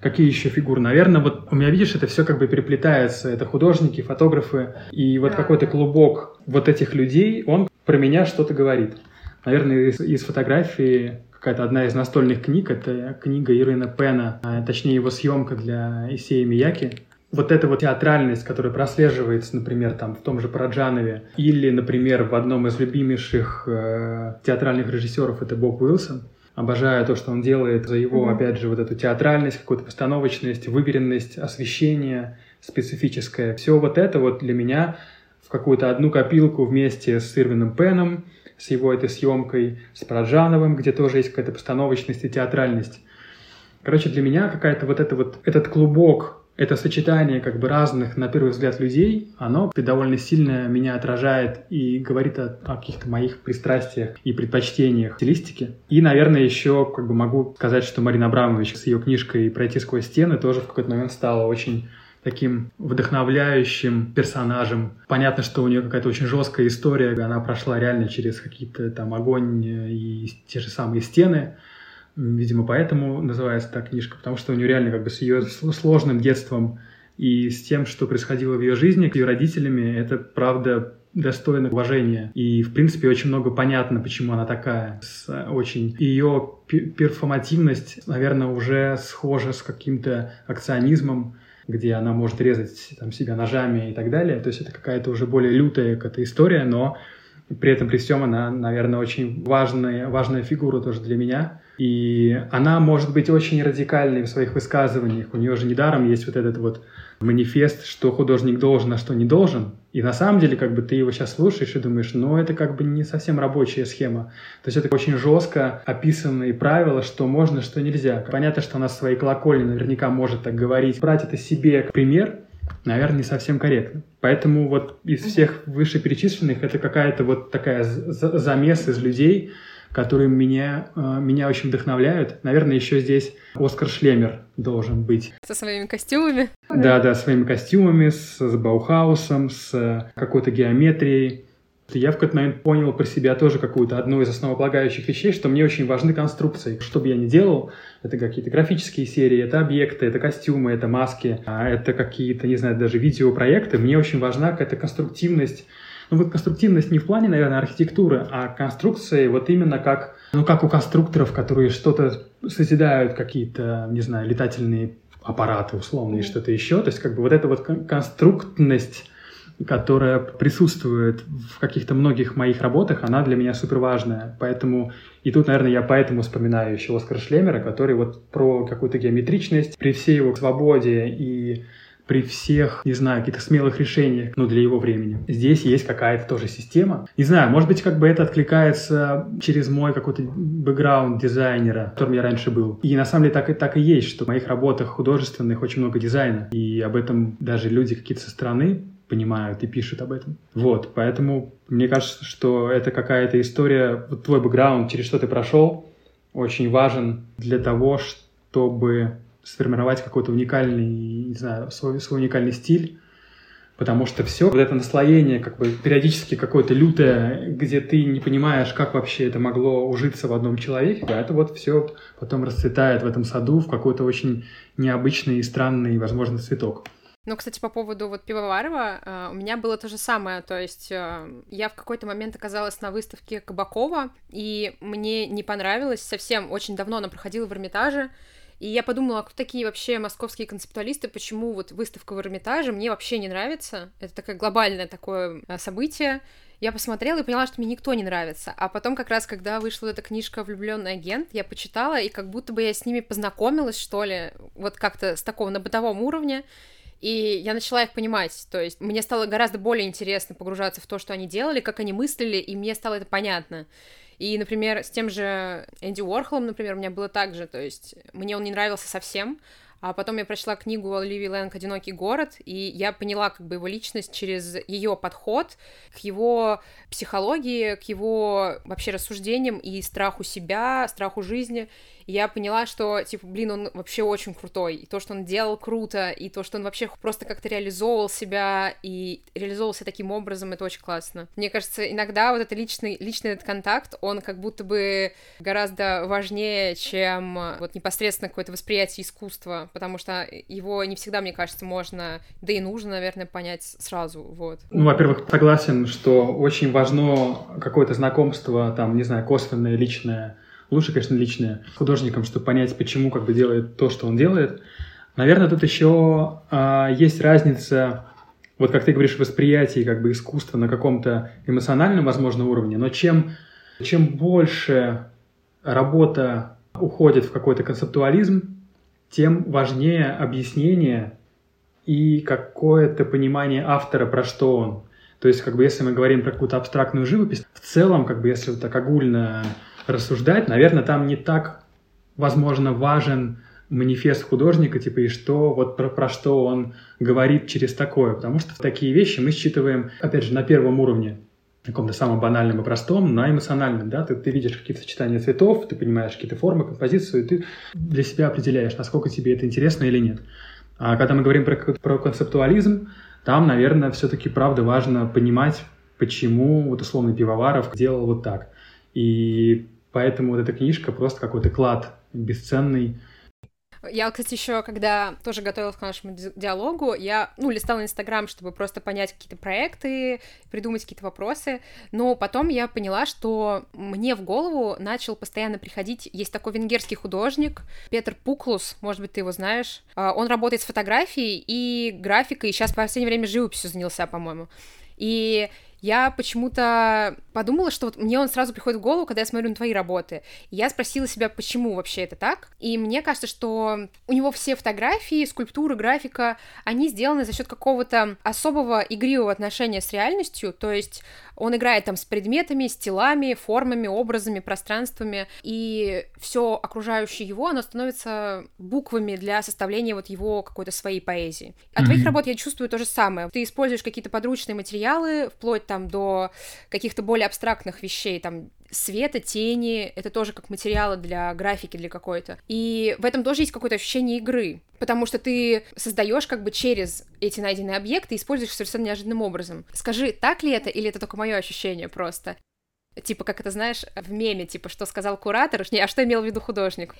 Какие еще фигуры? Наверное, вот у меня, видишь, это все как бы переплетается. Это художники, фотографы. И вот да. какой-то клубок вот этих людей, он про меня что-то говорит. Наверное, из, из фотографии какая-то одна из настольных книг, это книга Ирина Пена, а, точнее его съемка для Исея Мияки. Вот эта вот театральность, которая прослеживается, например, там в том же Параджанове, или, например, в одном из любимейших э, театральных режиссеров, это Боб Уилсон, Обожаю то, что он делает за его, mm-hmm. опять же, вот эту театральность, какую-то постановочность, выверенность, освещение специфическое. Все вот это вот для меня в какую-то одну копилку вместе с Ирвином Пеном, с его этой съемкой, с Параджановым, где тоже есть какая-то постановочность и театральность. Короче, для меня какая-то вот это вот, этот клубок это сочетание как бы разных, на первый взгляд, людей, оно довольно сильно меня отражает и говорит о, о каких-то моих пристрастиях и предпочтениях стилистики. И, наверное, еще как бы могу сказать, что Марина Абрамович с ее книжкой «Пройти сквозь стены» тоже в какой-то момент стала очень таким вдохновляющим персонажем. Понятно, что у нее какая-то очень жесткая история, она прошла реально через какие-то там огонь и те же самые стены, Видимо, поэтому называется так книжка, потому что у нее реально как бы с ее сложным детством и с тем, что происходило в ее жизни, с ее родителями, это правда достойно уважения. И, в принципе, очень много понятно, почему она такая. С очень... Ее перформативность, наверное, уже схожа с каким-то акционизмом, где она может резать там, себя ножами и так далее. То есть это какая-то уже более лютая какая-то история, но при этом при всем она, наверное, очень важная, важная фигура тоже для меня. И она может быть очень радикальной в своих высказываниях. У нее же недаром есть вот этот вот манифест, что художник должен, а что не должен. И на самом деле, как бы ты его сейчас слушаешь и думаешь, ну, это как бы не совсем рабочая схема. То есть это очень жестко описанные правила, что можно, что нельзя. Понятно, что она своей колокольни наверняка может так говорить. Брать это себе как пример, наверное, не совсем корректно. Поэтому вот из всех вышеперечисленных это какая-то вот такая замес из людей, которые меня, э, меня очень вдохновляют. Наверное, еще здесь Оскар Шлемер должен быть. Со своими костюмами? Да, да, своими костюмами, с, с Баухаусом, с какой-то геометрией. Я в какой-то момент понял про себя тоже какую-то одну из основополагающих вещей, что мне очень важны конструкции. Что бы я ни делал, это какие-то графические серии, это объекты, это костюмы, это маски, а это какие-то, не знаю, даже видеопроекты. Мне очень важна какая-то конструктивность ну вот конструктивность не в плане, наверное, архитектуры, а конструкции вот именно как, ну как у конструкторов, которые что-то созидают, какие-то, не знаю, летательные аппараты условные, что-то еще. То есть как бы вот эта вот конструктность которая присутствует в каких-то многих моих работах, она для меня супер важная. Поэтому и тут, наверное, я поэтому вспоминаю еще Оскара Шлемера, который вот про какую-то геометричность, при всей его свободе и при всех, не знаю, каких-то смелых решениях, ну, для его времени. Здесь есть какая-то тоже система. Не знаю, может быть, как бы это откликается через мой какой-то бэкграунд дизайнера, которым я раньше был. И на самом деле так и, так и есть, что в моих работах художественных очень много дизайна. И об этом даже люди какие-то со стороны понимают и пишут об этом. Вот, поэтому мне кажется, что это какая-то история, вот твой бэкграунд, через что ты прошел, очень важен для того, чтобы сформировать какой-то уникальный, не знаю, свой, свой уникальный стиль, потому что все вот это наслоение, как бы периодически какое-то лютое, где ты не понимаешь, как вообще это могло ужиться в одном человеке, а это вот все потом расцветает в этом саду в какой-то очень необычный и странный, возможно, цветок. Ну, кстати, по поводу вот Пивоварова, э, у меня было то же самое, то есть э, я в какой-то момент оказалась на выставке Кабакова, и мне не понравилось совсем, очень давно она проходила в Эрмитаже, и я подумала, а кто такие вообще московские концептуалисты, почему вот выставка в Эрмитаже мне вообще не нравится. Это такое глобальное такое а, событие. Я посмотрела и поняла, что мне никто не нравится. А потом как раз, когда вышла эта книжка «Влюбленный агент», я почитала, и как будто бы я с ними познакомилась, что ли, вот как-то с такого на бытовом уровне. И я начала их понимать, то есть мне стало гораздо более интересно погружаться в то, что они делали, как они мыслили, и мне стало это понятно. И, например, с тем же Энди Уорхолом, например, у меня было так же, то есть мне он не нравился совсем, А потом я прочла книгу Оливии Лэнг «Одинокий город», и я поняла как бы его личность через ее подход к его психологии, к его вообще рассуждениям и страху себя, страху жизни я поняла, что, типа, блин, он вообще очень крутой, и то, что он делал круто, и то, что он вообще просто как-то реализовывал себя, и реализовывался таким образом, это очень классно. Мне кажется, иногда вот этот личный, личный этот контакт, он как будто бы гораздо важнее, чем вот непосредственно какое-то восприятие искусства, потому что его не всегда, мне кажется, можно, да и нужно, наверное, понять сразу, вот. Ну, во-первых, согласен, что очень важно какое-то знакомство, там, не знаю, косвенное, личное, лучше, конечно, личное художником, чтобы понять, почему как бы делает то, что он делает. Наверное, тут еще а, есть разница, вот как ты говоришь, восприятие как бы искусства на каком-то эмоциональном, возможно, уровне, но чем, чем больше работа уходит в какой-то концептуализм, тем важнее объяснение и какое-то понимание автора, про что он. То есть, как бы, если мы говорим про какую-то абстрактную живопись, в целом, как бы, если вот так огульно рассуждать, наверное, там не так, возможно, важен манифест художника, типа, и что, вот про, про что он говорит через такое, потому что такие вещи мы считываем, опять же, на первом уровне, каком-то самом банальном и простом, на эмоциональном, да, ты, ты видишь какие-то сочетания цветов, ты понимаешь какие-то формы, композицию, и ты для себя определяешь, насколько тебе это интересно или нет. А когда мы говорим про, про концептуализм, там, наверное, все-таки, правда, важно понимать, почему вот условный пивоваров делал вот так. И Поэтому вот эта книжка просто какой-то клад бесценный. Я, кстати, еще, когда тоже готовилась к нашему диалогу, я, ну, листала Инстаграм, чтобы просто понять какие-то проекты, придумать какие-то вопросы, но потом я поняла, что мне в голову начал постоянно приходить, есть такой венгерский художник, Петр Пуклус, может быть, ты его знаешь, а, он работает с фотографией и графикой, и сейчас в последнее время живописью занялся, по-моему, и я почему-то подумала, что вот мне он сразу приходит в голову, когда я смотрю на твои работы. И я спросила себя, почему вообще это так. И мне кажется, что у него все фотографии, скульптуры, графика, они сделаны за счет какого-то особого игривого отношения с реальностью. То есть он играет там с предметами, с телами, формами, образами, пространствами, и все окружающее его, оно становится буквами для составления вот его какой-то своей поэзии. От mm-hmm. твоих работ я чувствую то же самое. Ты используешь какие-то подручные материалы, вплоть там до каких-то более абстрактных вещей, там света, тени, это тоже как материалы для графики, для какой-то. И в этом тоже есть какое-то ощущение игры, потому что ты создаешь как бы через эти найденные объекты и используешь совершенно неожиданным образом. Скажи, так ли это, или это только мое ощущение просто? Типа, как это знаешь, в меме, типа, что сказал куратор, не, а что имел в виду художник?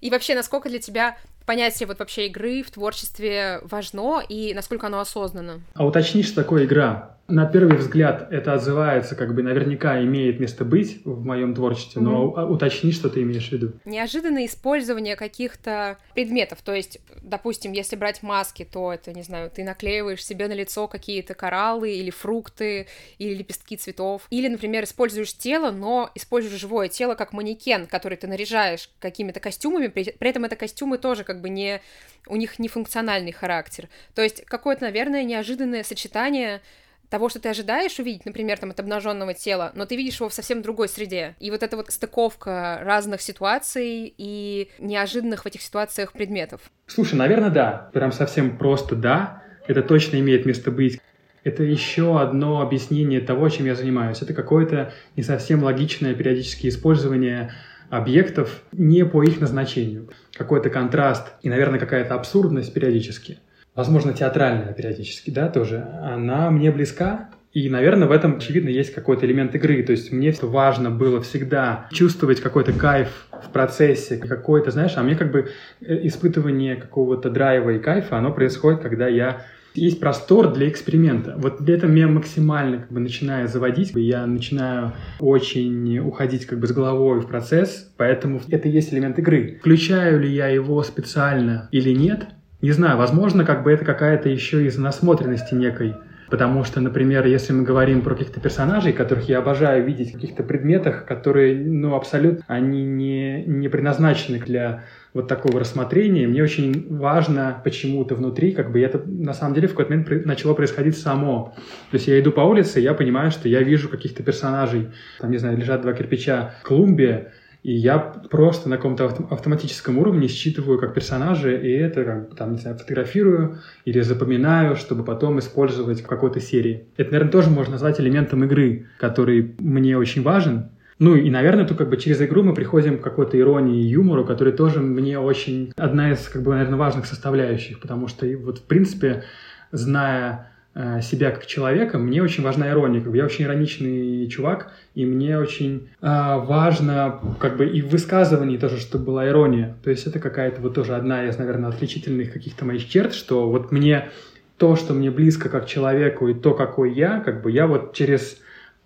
И вообще, насколько для тебя понятие вот вообще игры в творчестве важно и насколько оно осознанно? А уточни, что такое игра? На первый взгляд это отзывается, как бы наверняка имеет место быть в моем творчестве, но mm-hmm. уточни, что ты имеешь в виду. Неожиданное использование каких-то предметов, то есть, допустим, если брать маски, то это, не знаю, ты наклеиваешь себе на лицо какие-то кораллы или фрукты, или лепестки цветов, или, например, используешь тело, но используешь живое тело как манекен, который ты наряжаешь какими-то костюмами, при, при этом это костюмы тоже как бы не, у них не функциональный характер, то есть какое-то, наверное, неожиданное сочетание того, что ты ожидаешь увидеть, например, там, от обнаженного тела, но ты видишь его в совсем другой среде. И вот эта вот стыковка разных ситуаций и неожиданных в этих ситуациях предметов. Слушай, наверное, да. Прям совсем просто да. Это точно имеет место быть. Это еще одно объяснение того, чем я занимаюсь. Это какое-то не совсем логичное периодическое использование объектов не по их назначению. Какой-то контраст и, наверное, какая-то абсурдность периодически возможно, театральная периодически, да, тоже, она мне близка, и, наверное, в этом, очевидно, есть какой-то элемент игры. То есть мне важно было всегда чувствовать какой-то кайф в процессе, какой-то, знаешь, а мне как бы э, испытывание какого-то драйва и кайфа, оно происходит, когда я есть простор для эксперимента. Вот для этого меня максимально как бы начинаю заводить, я начинаю очень уходить как бы с головой в процесс, поэтому это и есть элемент игры. Включаю ли я его специально или нет, не знаю, возможно, как бы это какая-то еще из насмотренности некой. Потому что, например, если мы говорим про каких-то персонажей, которых я обожаю видеть в каких-то предметах, которые, ну, абсолютно, они не, не предназначены для вот такого рассмотрения. Мне очень важно почему-то внутри, как бы это на самом деле в какой-то момент начало происходить само. То есть я иду по улице, я понимаю, что я вижу каких-то персонажей, там, не знаю, лежат два кирпича в клумбе, И я просто на каком-то автоматическом уровне считываю как персонажи, и это как там, не знаю, фотографирую или запоминаю, чтобы потом использовать в какой-то серии. Это, наверное, тоже можно назвать элементом игры, который мне очень важен, ну и, наверное, тут как бы через игру мы приходим к какой-то иронии и юмору, который тоже мне очень одна из, как бы, наверное, важных составляющих, потому что вот, в принципе, зная себя как человека, мне очень важна ирония. Я очень ироничный чувак, и мне очень э, важно как бы и в высказывании тоже, чтобы была ирония. То есть это какая-то вот тоже одна из, наверное, отличительных каких-то моих черт, что вот мне то, что мне близко как человеку, и то, какой я, как бы я вот через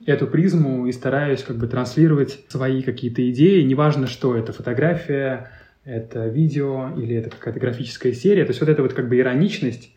эту призму и стараюсь как бы транслировать свои какие-то идеи, неважно, что это фотография, это видео или это какая-то графическая серия. То есть вот эта вот как бы ироничность,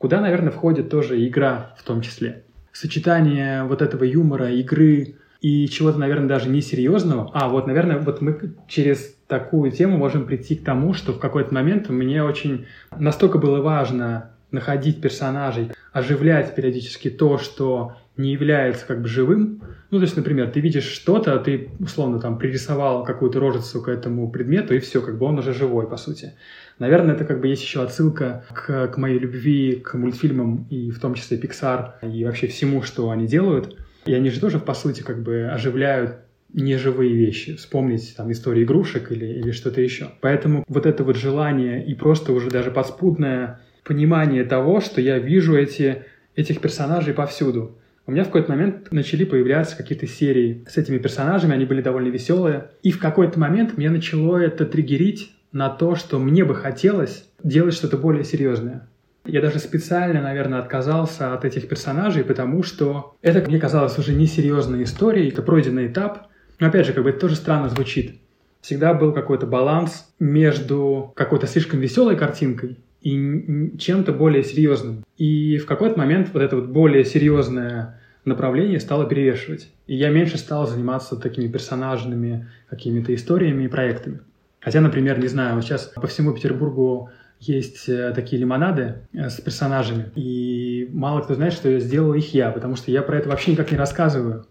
куда, наверное, входит тоже игра в том числе. Сочетание вот этого юмора, игры и чего-то, наверное, даже несерьезного. А, вот, наверное, вот мы через такую тему можем прийти к тому, что в какой-то момент мне очень настолько было важно находить персонажей, оживлять периодически то, что не является как бы живым. Ну, то есть, например, ты видишь что-то, ты условно там пририсовал какую-то рожицу к этому предмету, и все, как бы он уже живой, по сути. Наверное, это как бы есть еще отсылка к, к моей любви к мультфильмам, и в том числе Pixar, и вообще всему, что они делают. И они же тоже, по сути, как бы оживляют неживые вещи, вспомнить там истории игрушек или, или что-то еще. Поэтому вот это вот желание и просто уже даже подспудное понимание того, что я вижу эти, этих персонажей повсюду у меня в какой-то момент начали появляться какие-то серии с этими персонажами, они были довольно веселые. И в какой-то момент мне начало это триггерить на то, что мне бы хотелось делать что-то более серьезное. Я даже специально, наверное, отказался от этих персонажей, потому что это мне казалось уже несерьезной историей, это пройденный этап. Но опять же, как бы это тоже странно звучит. Всегда был какой-то баланс между какой-то слишком веселой картинкой и чем-то более серьезным. И в какой-то момент вот это вот более серьезное направление стало перевешивать. И я меньше стал заниматься такими персонажными какими-то историями и проектами. Хотя, например, не знаю, вот сейчас по всему Петербургу есть э, такие лимонады э, с персонажами, и мало кто знает, что сделал их я, потому что я про это вообще никак не рассказываю.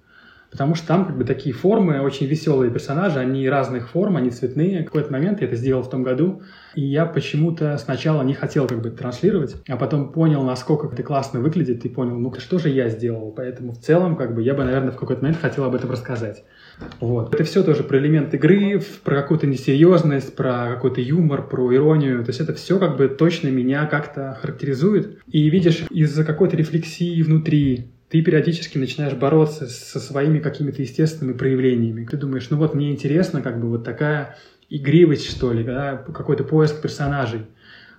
Потому что там как бы такие формы, очень веселые персонажи, они разных форм, они цветные. В какой-то момент я это сделал в том году, и я почему-то сначала не хотел как бы транслировать, а потом понял, насколько это классно выглядит, и понял, ну что же я сделал. Поэтому в целом как бы я бы, наверное, в какой-то момент хотел об этом рассказать. Вот. Это все тоже про элемент игры, про какую-то несерьезность, про какой-то юмор, про иронию. То есть это все как бы точно меня как-то характеризует. И видишь, из-за какой-то рефлексии внутри, ты периодически начинаешь бороться со своими какими-то естественными проявлениями. Ты думаешь, ну вот мне интересно, как бы вот такая игривость, что ли, да, какой-то поиск персонажей.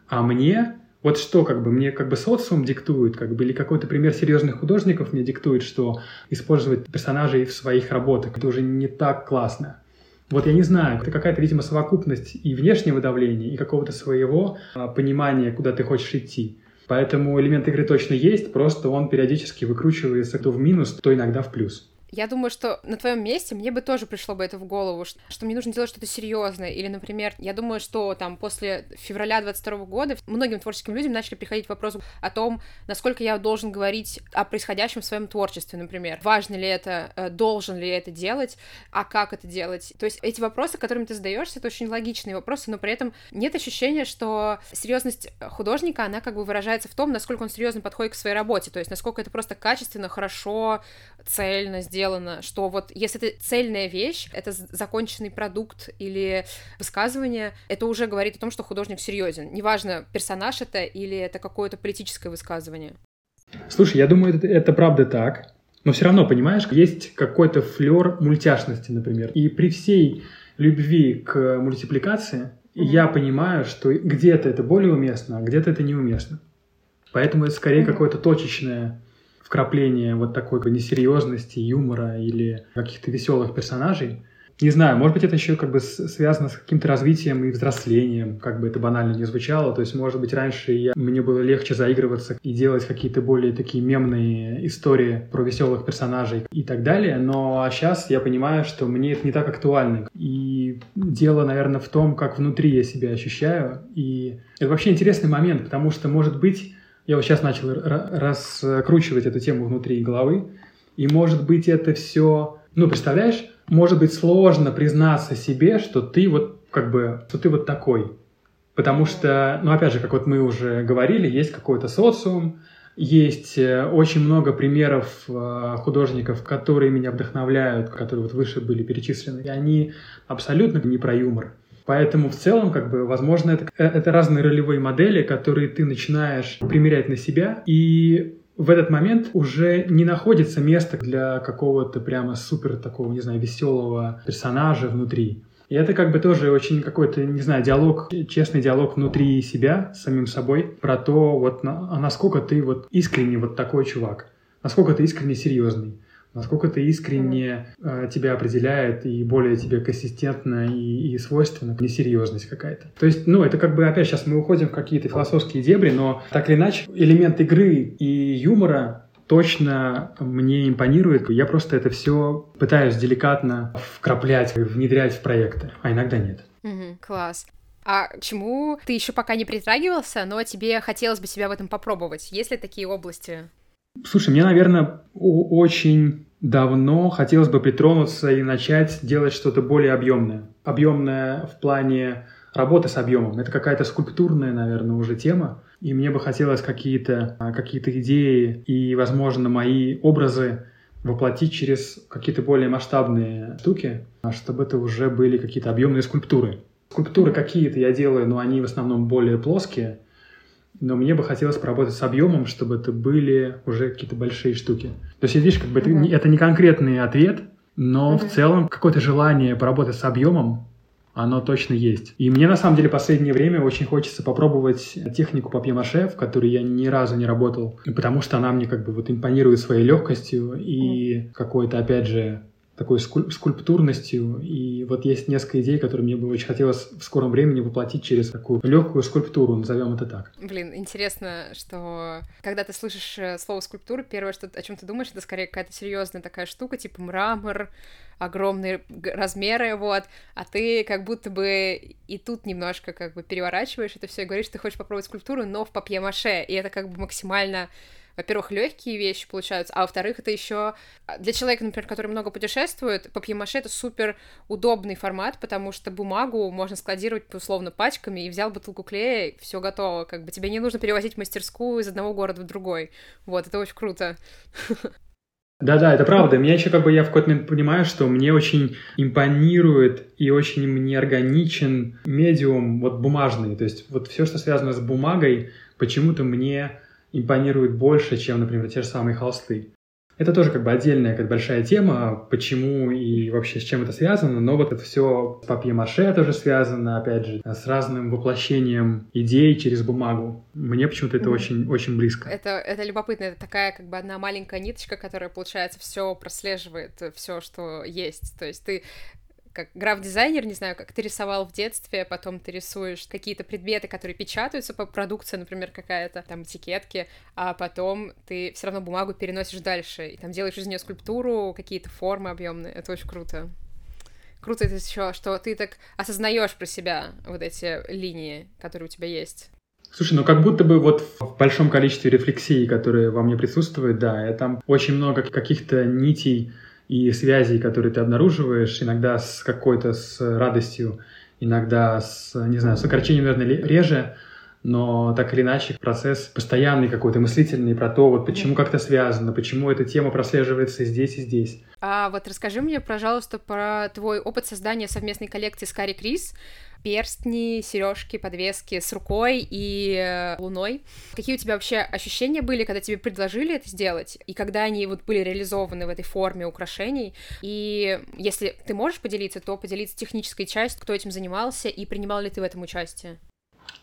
А мне вот что как бы мне как бы социум диктует, как бы, или какой-то пример серьезных художников мне диктует, что использовать персонажей в своих работах, это уже не так классно. Вот я не знаю, это какая-то, видимо, совокупность и внешнего давления, и какого-то своего а, понимания, куда ты хочешь идти. Поэтому элемент игры точно есть, просто он периодически выкручивается то в минус, то иногда в плюс. Я думаю, что на твоем месте мне бы тоже пришло бы это в голову, что, что мне нужно делать что-то серьезное. Или, например, я думаю, что там после февраля 22 года многим творческим людям начали приходить вопросы о том, насколько я должен говорить о происходящем в своем творчестве, например. Важно ли это, э, должен ли это делать, а как это делать. То есть эти вопросы, которыми ты задаешься, это очень логичные вопросы, но при этом нет ощущения, что серьезность художника, она как бы выражается в том, насколько он серьезно подходит к своей работе, то есть насколько это просто качественно, хорошо, цельно сделано сделано, что вот если это цельная вещь, это законченный продукт или высказывание, это уже говорит о том, что художник серьезен. Неважно, персонаж это или это какое-то политическое высказывание. Слушай, я думаю, это, это правда так. Но все равно, понимаешь, есть какой-то флер мультяшности, например. И при всей любви к мультипликации mm-hmm. я понимаю, что где-то это более уместно, а где-то это неуместно. Поэтому это скорее mm-hmm. какое-то точечное вкрапление вот такой несерьезности, юмора или каких-то веселых персонажей. Не знаю, может быть, это еще как бы связано с каким-то развитием и взрослением, как бы это банально не звучало. То есть, может быть, раньше я, мне было легче заигрываться и делать какие-то более такие мемные истории про веселых персонажей и так далее. Но сейчас я понимаю, что мне это не так актуально. И дело, наверное, в том, как внутри я себя ощущаю. И это вообще интересный момент, потому что, может быть, я вот сейчас начал раскручивать эту тему внутри головы, и может быть это все... Ну, представляешь, может быть сложно признаться себе, что ты вот как бы, что ты вот такой. Потому что, ну опять же, как вот мы уже говорили, есть какой-то социум, есть э, очень много примеров э, художников, которые меня вдохновляют, которые вот выше были перечислены, и они абсолютно не про юмор. Поэтому в целом, как бы, возможно, это, э, это разные ролевые модели, которые ты начинаешь примерять на себя, и в этот момент уже не находится места для какого-то прямо супер такого, не знаю, веселого персонажа внутри. И это как бы тоже очень какой-то, не знаю, диалог, честный диалог внутри себя, с самим собой, про то, вот на, а насколько ты вот искренне вот такой чувак, насколько ты искренне серьезный, насколько ты искренне э, тебя определяет и более тебе консистентно и, и свойственно несерьезность какая-то. То есть, ну, это как бы, опять сейчас мы уходим в какие-то философские дебри, но так или иначе элемент игры и юмора точно мне импонирует. Я просто это все пытаюсь деликатно вкраплять, внедрять в проекты, а иногда нет. Угу, класс. А чему ты еще пока не притрагивался, но тебе хотелось бы себя в этом попробовать? Есть ли такие области? Слушай, мне, наверное, очень давно хотелось бы притронуться и начать делать что-то более объемное. Объемное в плане работы с объемом. Это какая-то скульптурная, наверное, уже тема. И мне бы хотелось какие-то а, какие идеи и, возможно, мои образы воплотить через какие-то более масштабные штуки, а чтобы это уже были какие-то объемные скульптуры. Скульптуры какие-то я делаю, но они в основном более плоские, но мне бы хотелось поработать с объемом, чтобы это были уже какие-то большие штуки. То есть, видишь, как бы mm-hmm. это, это не конкретный ответ, но mm-hmm. в целом какое-то желание поработать с объемом, оно точно есть. И мне на самом деле последнее время очень хочется попробовать технику папье-маше, в которой я ни разу не работал, потому что она мне как бы вот импонирует своей легкостью и какой-то, опять же, такой скульптурностью. И вот есть несколько идей, которые мне бы очень хотелось в скором времени воплотить через такую легкую скульптуру, назовем это так. Блин, интересно, что когда ты слышишь э, слово скульптура, первое, что, о чем ты думаешь, это скорее какая-то серьезная такая штука, типа мрамор, огромные размеры, вот, а ты как будто бы и тут немножко как бы переворачиваешь это все и говоришь, что ты хочешь попробовать скульптуру, но в папье-маше, и это как бы максимально во-первых, легкие вещи получаются, а во-вторых, это еще а, для человека, например, который много путешествует, папье-маше это супер удобный формат, потому что бумагу можно складировать условно пачками, и взял бутылку клея, все готово, как бы тебе не нужно перевозить мастерскую из одного города в другой. Вот, это очень круто. Да-да, это правда. Меня еще как бы я в какой-то момент понимаю, что мне очень импонирует и очень мне органичен медиум вот бумажный. То есть вот все, что связано с бумагой, почему-то мне импонирует больше, чем, например, те же самые холсты. Это тоже как бы отдельная как большая тема, почему и вообще с чем это связано, но вот это все с папье-маше тоже связано, опять же, с разным воплощением идей через бумагу. Мне почему-то это очень, очень близко. Это, это любопытно, это такая как бы одна маленькая ниточка, которая, получается, все прослеживает, все, что есть. То есть ты как граф-дизайнер, не знаю, как ты рисовал в детстве, потом ты рисуешь какие-то предметы, которые печатаются по продукции, например, какая-то там этикетки, а потом ты все равно бумагу переносишь дальше, и там делаешь из нее скульптуру, какие-то формы объемные. Это очень круто. Круто это еще, что ты так осознаешь про себя вот эти линии, которые у тебя есть. Слушай, ну как будто бы вот в большом количестве рефлексий, которые во мне присутствуют, да, я там очень много каких-то нитей и связей, которые ты обнаруживаешь, иногда с какой-то с радостью, иногда с, не знаю, с огорчением, наверное, реже, но так или иначе процесс постоянный какой-то мыслительный про то, вот почему как-то связано, почему эта тема прослеживается здесь и здесь. А вот расскажи мне, пожалуйста, про твой опыт создания совместной коллекции с Кари Крис перстни, сережки, подвески с рукой и э, луной. Какие у тебя вообще ощущения были, когда тебе предложили это сделать, и когда они вот были реализованы в этой форме украшений? И если ты можешь поделиться, то поделиться технической частью, кто этим занимался, и принимал ли ты в этом участие?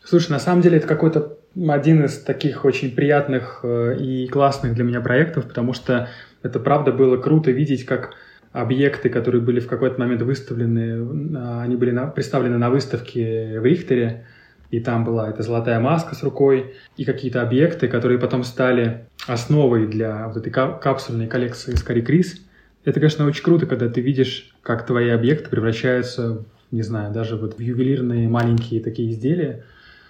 Слушай, на самом деле это какой-то один из таких очень приятных э, и классных для меня проектов, потому что это правда было круто видеть, как объекты, которые были в какой-то момент выставлены, они были на, представлены на выставке в Рихтере, и там была эта золотая маска с рукой, и какие-то объекты, которые потом стали основой для вот этой капсульной коллекции Скари Крис. Это, конечно, очень круто, когда ты видишь, как твои объекты превращаются, не знаю, даже вот в ювелирные маленькие такие изделия.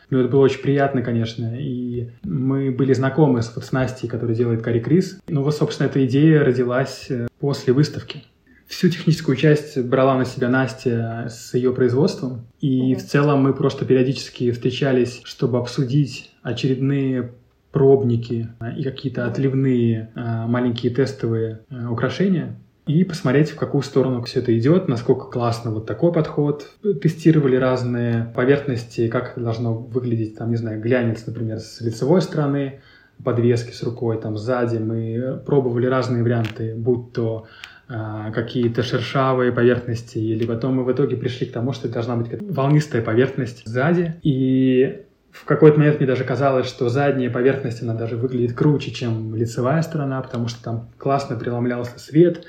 Ну, это было очень приятно, конечно. И мы были знакомы с, вот, с Настей, которая делает Кари Крис. Ну, вот, собственно, эта идея родилась э, после выставки. всю техническую часть брала на себя Настя с ее производством. И mm-hmm. в целом мы просто периодически встречались, чтобы обсудить очередные пробники и какие-то отливные а, маленькие тестовые украшения и посмотреть, в какую сторону все это идет, насколько классно вот такой подход. Тестировали разные поверхности, как это должно выглядеть, там, не знаю, глянец, например, с лицевой стороны, подвески с рукой, там, сзади. Мы пробовали разные варианты, будь то а, какие-то шершавые поверхности, или потом мы в итоге пришли к тому, что это должна быть волнистая поверхность сзади. И в какой-то момент мне даже казалось, что задняя поверхность, она даже выглядит круче, чем лицевая сторона, потому что там классно преломлялся свет,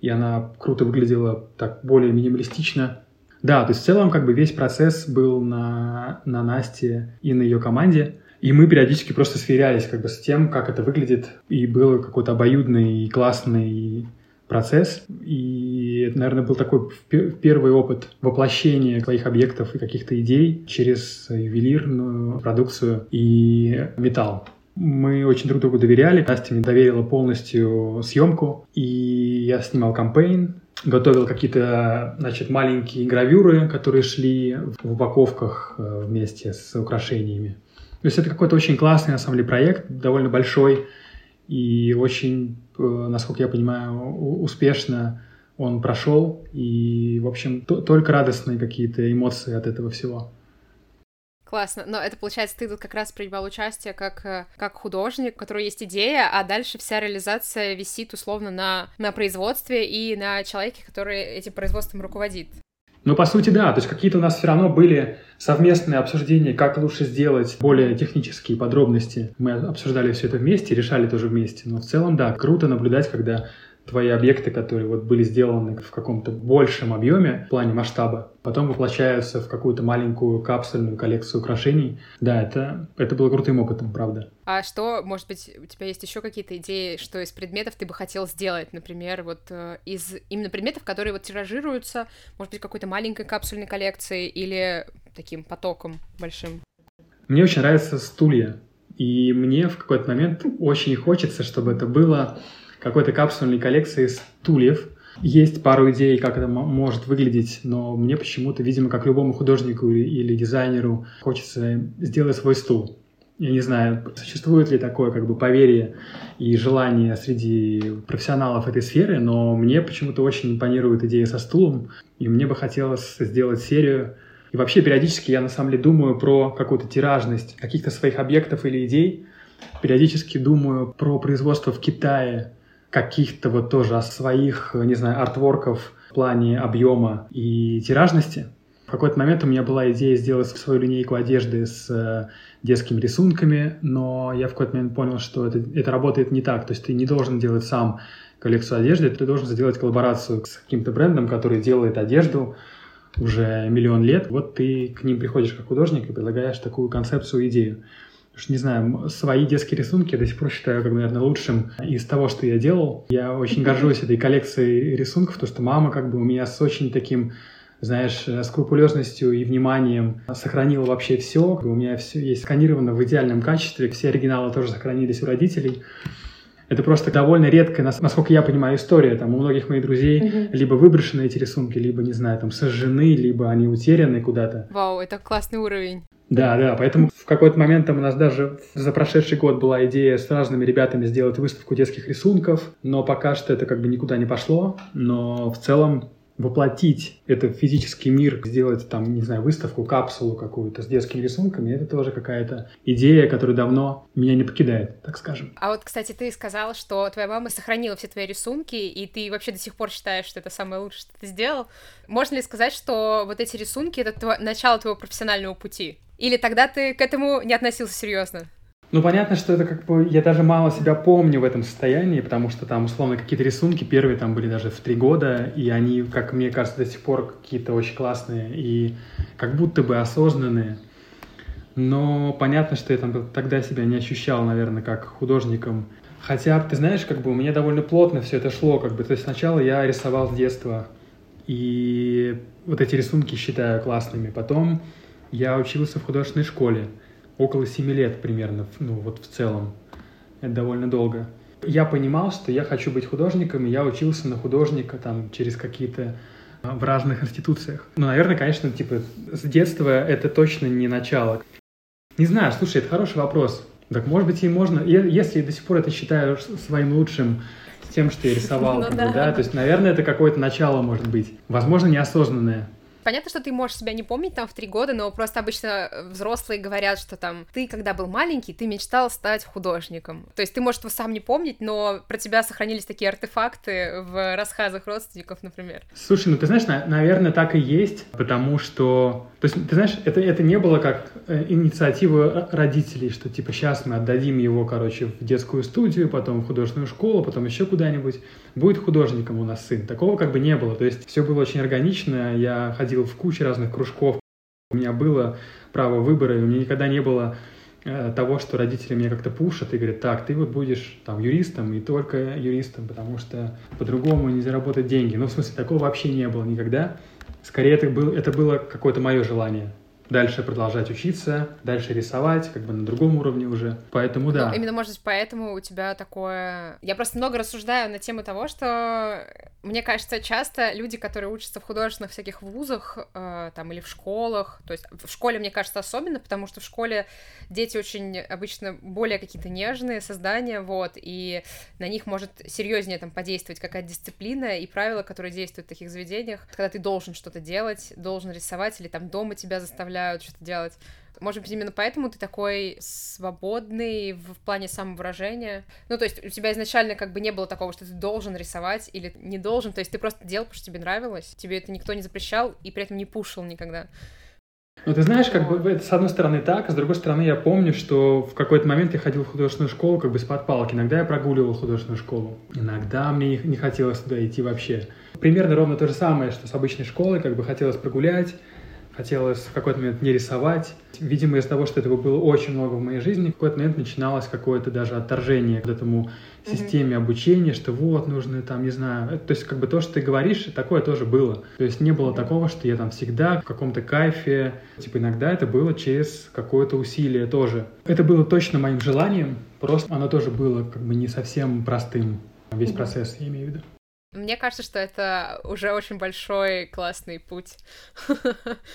и она круто выглядела так более минималистично. Да, то есть в целом как бы весь процесс был на, на Насте и на ее команде. И мы периодически просто сверялись как бы с тем, как это выглядит. И был какой-то обоюдный и классный процесс. И это, наверное, был такой первый опыт воплощения своих объектов и каких-то идей через ювелирную продукцию и металл. Мы очень друг другу доверяли. Настя мне доверила полностью съемку, и я снимал кампейн, готовил какие-то, значит, маленькие гравюры, которые шли в упаковках э, вместе с украшениями. То есть это какой-то очень классный, на самом деле, проект, довольно большой, и очень, э, насколько я понимаю, успешно он прошел, и, в общем, только радостные какие-то эмоции от этого всего. Классно, но это получается, ты тут как раз принимал участие как, э, как художник, у которого есть идея, а дальше вся реализация висит условно на, на производстве и на человеке, который этим производством руководит. Ну, по сути, да. То есть какие-то у нас все равно были совместные обсуждения, как лучше сделать более технические подробности. Мы обсуждали все это вместе, решали тоже вместе. Но в целом, да, круто наблюдать, когда твои объекты, которые вот были сделаны в каком-то большем объеме в плане масштаба, потом воплощаются в какую-то маленькую капсульную коллекцию украшений. Да, это, это было крутым опытом, правда. А что, может быть, у тебя есть еще какие-то идеи, что из предметов ты бы хотел сделать, например, вот э, из именно предметов, которые вот тиражируются, может быть, какой-то маленькой капсульной коллекции или таким потоком большим? Мне очень нравятся стулья. И мне в какой-то момент очень хочется, чтобы это было какой-то капсульной коллекции стульев. Есть пару идей, как это может выглядеть, но мне почему-то, видимо, как любому художнику или дизайнеру, хочется сделать свой стул. Я не знаю, существует ли такое как бы поверье и желание среди профессионалов этой сферы, но мне почему-то очень импонирует идея со стулом, и мне бы хотелось сделать серию. И вообще периодически я на самом деле думаю про какую-то тиражность каких-то своих объектов или идей. Периодически думаю про производство в Китае каких-то вот тоже своих, не знаю, артворков в плане объема и тиражности. В какой-то момент у меня была идея сделать свою линейку одежды с э, детскими рисунками, но я в какой-то момент понял, что это, это работает не так. То есть ты не должен делать сам коллекцию одежды, ты должен сделать коллаборацию с каким-то брендом, который делает одежду уже миллион лет. Вот ты к ним приходишь как художник и предлагаешь такую концепцию, идею не знаю, свои детские рисунки я до сих пор считаю, как, наверное, лучшим из того, что я делал. Я очень горжусь этой коллекцией рисунков, то что мама как бы у меня с очень таким знаешь, скрупулезностью и вниманием сохранила вообще все. У меня все есть сканировано в идеальном качестве. Все оригиналы тоже сохранились у родителей. Это просто довольно редкая, насколько я понимаю, история. Там у многих моих друзей угу. либо выброшены эти рисунки, либо, не знаю, там сожжены, либо они утеряны куда-то. Вау, это классный уровень. Да, да, поэтому в какой-то момент там у нас даже за прошедший год была идея с разными ребятами сделать выставку детских рисунков, но пока что это как бы никуда не пошло, но в целом воплотить это в физический мир, сделать там, не знаю, выставку, капсулу какую-то с детскими рисунками, это тоже какая-то идея, которая давно меня не покидает, так скажем. А вот, кстати, ты сказал, что твоя мама сохранила все твои рисунки, и ты вообще до сих пор считаешь, что это самое лучшее, что ты сделал. Можно ли сказать, что вот эти рисунки — это тво... начало твоего профессионального пути? Или тогда ты к этому не относился серьезно? Ну, понятно, что это как бы... Я даже мало себя помню в этом состоянии, потому что там, условно, какие-то рисунки первые там были даже в три года, и они, как мне кажется, до сих пор какие-то очень классные и как будто бы осознанные. Но понятно, что я там тогда себя не ощущал, наверное, как художником. Хотя, ты знаешь, как бы у меня довольно плотно все это шло, как бы. То есть сначала я рисовал с детства, и вот эти рисунки считаю классными. Потом я учился в художественной школе около семи лет примерно, ну вот в целом. Это довольно долго. я понимал, что я хочу быть художником, и я учился на художника там через какие-то а, в разных институциях. Ну, наверное, конечно, типа, с детства это точно не начало. Не знаю, слушай, это хороший вопрос. Так, может быть, и можно, если до сих пор это считаю своим лучшим с тем, что я рисовал, ну, как да. бы, да, то есть, наверное, это какое-то начало может быть. Возможно, неосознанное. Понятно, что ты можешь себя не помнить там в три года, но просто обычно взрослые говорят, что там ты, когда был маленький, ты мечтал стать художником. То есть ты, может, его сам не помнить, но про тебя сохранились такие артефакты в рассказах родственников, например. Слушай, ну ты знаешь, наверное, так и есть, потому что... То есть, ты знаешь, это, это не было как э, инициатива родителей, что типа сейчас мы отдадим его, короче, в детскую студию, потом в художественную школу, потом еще куда-нибудь. Будет художником у нас сын. Такого как бы не было. То есть все было очень органично. Я ходил в кучу разных кружков. У меня было право выбора, и у меня никогда не было э, того, что родители меня как-то пушат и говорят, так, ты вот будешь там юристом и только юристом, потому что по-другому не заработать деньги. Ну, в смысле, такого вообще не было никогда. Скорее, это, был, это было какое-то мое желание дальше продолжать учиться, дальше рисовать, как бы на другом уровне уже. Поэтому да. Ну, именно, может быть, поэтому у тебя такое... Я просто много рассуждаю на тему того, что мне кажется, часто люди, которые учатся в художественных всяких вузах, э, там, или в школах, то есть в школе, мне кажется, особенно, потому что в школе дети очень обычно более какие-то нежные создания, вот, и на них может серьезнее там подействовать какая-то дисциплина и правила, которые действуют в таких заведениях, когда ты должен что-то делать, должен рисовать, или там дома тебя заставляют что-то делать. Может быть, именно поэтому ты такой свободный в плане самовыражения. Ну, то есть у тебя изначально как бы не было такого, что ты должен рисовать или не должен. То есть ты просто делал, потому что тебе нравилось. Тебе это никто не запрещал и при этом не пушил никогда. Ну, ты знаешь, как бы это с одной стороны так, а с другой стороны я помню, что в какой-то момент я ходил в художественную школу как бы с-под палки. Иногда я прогуливал художественную школу. Иногда мне не хотелось туда идти вообще. Примерно ровно то же самое, что с обычной школой, как бы хотелось прогулять, хотелось в какой-то момент не рисовать. Видимо, из-за того, что этого было очень много в моей жизни, в какой-то момент начиналось какое-то даже отторжение к этому системе mm-hmm. обучения, что вот, нужно там, не знаю, то есть как бы то, что ты говоришь, такое тоже было. То есть не было такого, что я там всегда в каком-то кайфе, типа иногда это было через какое-то усилие тоже. Это было точно моим желанием, просто оно тоже было как бы не совсем простым, весь mm-hmm. процесс, я имею в виду. Мне кажется, что это уже очень большой классный путь.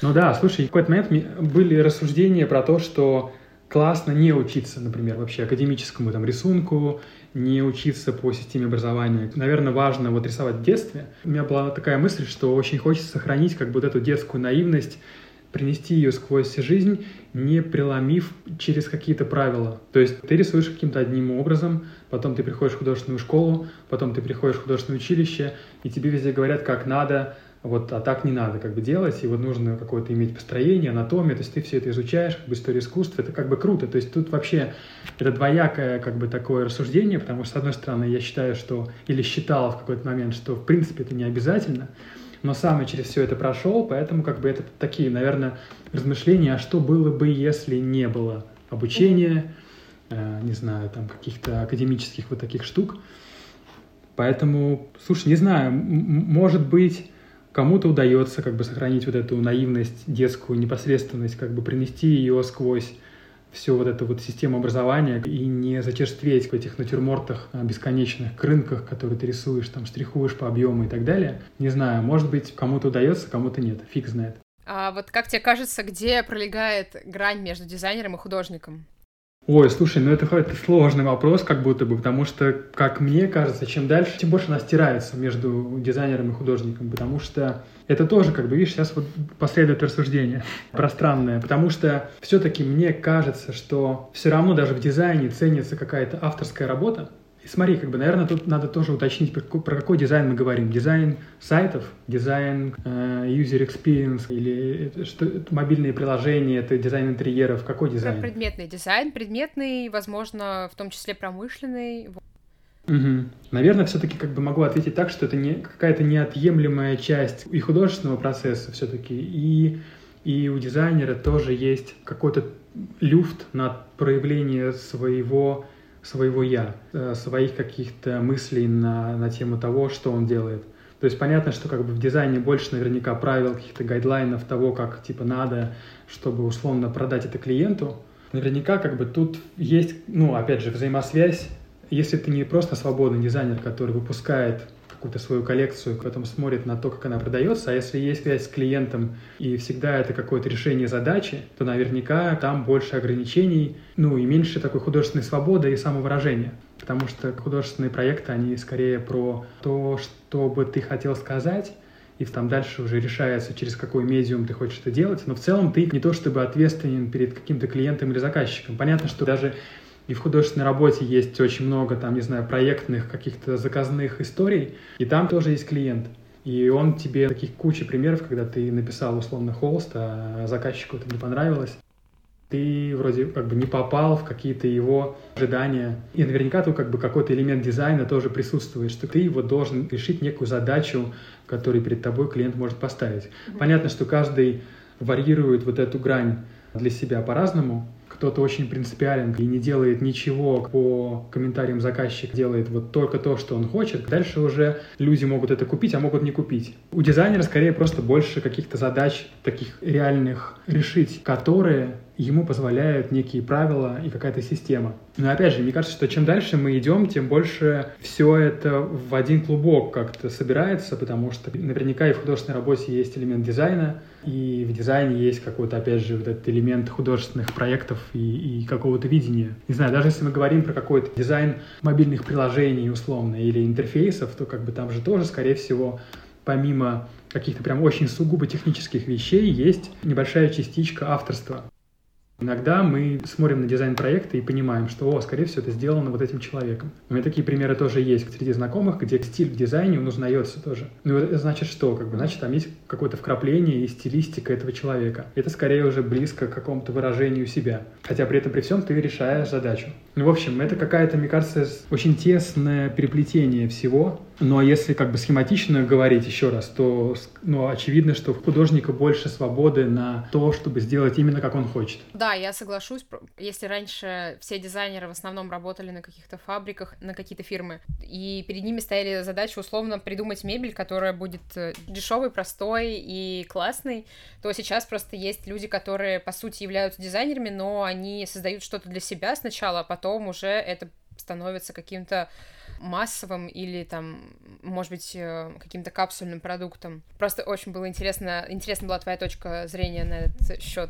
Ну да, слушай, в какой-то момент были рассуждения про то, что классно не учиться, например, вообще академическому там рисунку, не учиться по системе образования. Наверное, важно вот рисовать в детстве. У меня была такая мысль, что очень хочется сохранить как бы вот эту детскую наивность, принести ее сквозь жизнь, не преломив через какие-то правила. То есть ты рисуешь каким-то одним образом, потом ты приходишь в художественную школу, потом ты приходишь в художественное училище, и тебе везде говорят, как надо, вот, а так не надо как бы делать, и вот нужно какое-то иметь построение, анатомию, то есть ты все это изучаешь, как бы историю искусства, это как бы круто, то есть тут вообще это двоякое как бы такое рассуждение, потому что, с одной стороны, я считаю, что, или считал в какой-то момент, что в принципе это не обязательно, но сам я через все это прошел, поэтому как бы это такие, наверное, размышления, а что было бы, если не было обучения, не знаю, там каких-то академических вот таких штук. Поэтому, слушай, не знаю, может быть, кому-то удается как бы сохранить вот эту наивность, детскую непосредственность, как бы принести ее сквозь всю вот эту вот систему образования и не зачерстветь в этих натюрмортах а, бесконечных, к которые ты рисуешь, там, штрихуешь по объему и так далее. Не знаю, может быть, кому-то удается, кому-то нет, фиг знает. А вот как тебе кажется, где пролегает грань между дизайнером и художником? Ой, слушай, ну это, это сложный вопрос, как будто бы, потому что, как мне кажется, чем дальше, тем больше она стирается между дизайнером и художником, потому что это тоже, как бы, видишь, сейчас вот последует рассуждение пространное, потому что все-таки мне кажется, что все равно даже в дизайне ценится какая-то авторская работа, и смотри, как бы, наверное, тут надо тоже уточнить, про какой, про какой дизайн мы говорим. Дизайн сайтов, дизайн э, user experience или что, мобильные приложения, это дизайн интерьеров. Какой дизайн? Про предметный дизайн. Предметный, возможно, в том числе промышленный. Угу. Наверное, все-таки как бы могу ответить так, что это не какая-то неотъемлемая часть и художественного процесса все-таки, и, и у дизайнера тоже есть какой-то люфт на проявление своего своего «я», э, своих каких-то мыслей на, на тему того, что он делает. То есть понятно, что как бы в дизайне больше наверняка правил, каких-то гайдлайнов того, как типа надо, чтобы условно продать это клиенту. Наверняка как бы тут есть, ну, опять же, взаимосвязь если ты не просто свободный дизайнер, который выпускает какую-то свою коллекцию, потом смотрит на то, как она продается, а если есть связь с клиентом и всегда это какое-то решение задачи, то наверняка там больше ограничений, ну и меньше такой художественной свободы и самовыражения. Потому что художественные проекты, они скорее про то, что бы ты хотел сказать, и там дальше уже решается, через какой медиум ты хочешь это делать. Но в целом ты не то чтобы ответственен перед каким-то клиентом или заказчиком. Понятно, что даже и в художественной работе есть очень много, там, не знаю, проектных каких-то заказных историй, и там тоже есть клиент. И он тебе таких куча примеров, когда ты написал условно холст, а заказчику это не понравилось. Ты вроде как бы не попал в какие-то его ожидания. И наверняка тут как бы какой-то элемент дизайна тоже присутствует, что ты его должен решить некую задачу, которую перед тобой клиент может поставить. Понятно, что каждый варьирует вот эту грань для себя по-разному, кто-то очень принципиален и не делает ничего по комментариям заказчик, делает вот только то, что он хочет, дальше уже люди могут это купить, а могут не купить. У дизайнера скорее просто больше каких-то задач таких реальных решить, которые ему позволяют некие правила и какая-то система. Но опять же, мне кажется, что чем дальше мы идем, тем больше все это в один клубок как-то собирается, потому что наверняка и в художественной работе есть элемент дизайна, и в дизайне есть какой-то, опять же, вот этот элемент художественных проектов и, и какого-то видения. Не знаю, даже если мы говорим про какой-то дизайн мобильных приложений условно или интерфейсов, то как бы там же тоже, скорее всего, помимо каких-то прям очень сугубо технических вещей, есть небольшая частичка авторства. Иногда мы смотрим на дизайн проекта и понимаем, что, о, скорее всего, это сделано вот этим человеком. У меня такие примеры тоже есть среди знакомых, где стиль в дизайне, он узнается тоже. Ну, это значит что? Как бы, значит, там есть какое-то вкрапление и стилистика этого человека. Это скорее уже близко к какому-то выражению себя. Хотя при этом при всем ты решаешь задачу. Ну, в общем, это какая-то, мне кажется, очень тесное переплетение всего, ну а если как бы схематично говорить еще раз, то ну, очевидно, что у художника больше свободы на то, чтобы сделать именно как он хочет. Да, я соглашусь. Если раньше все дизайнеры в основном работали на каких-то фабриках, на какие-то фирмы, и перед ними стояли задачи условно придумать мебель, которая будет э, дешевой, простой и классной, то сейчас просто есть люди, которые по сути являются дизайнерами, но они создают что-то для себя сначала, а потом уже это становится каким-то массовым или там, может быть, э, каким-то капсульным продуктом. Просто очень было интересно, интересна была твоя точка зрения на этот счет.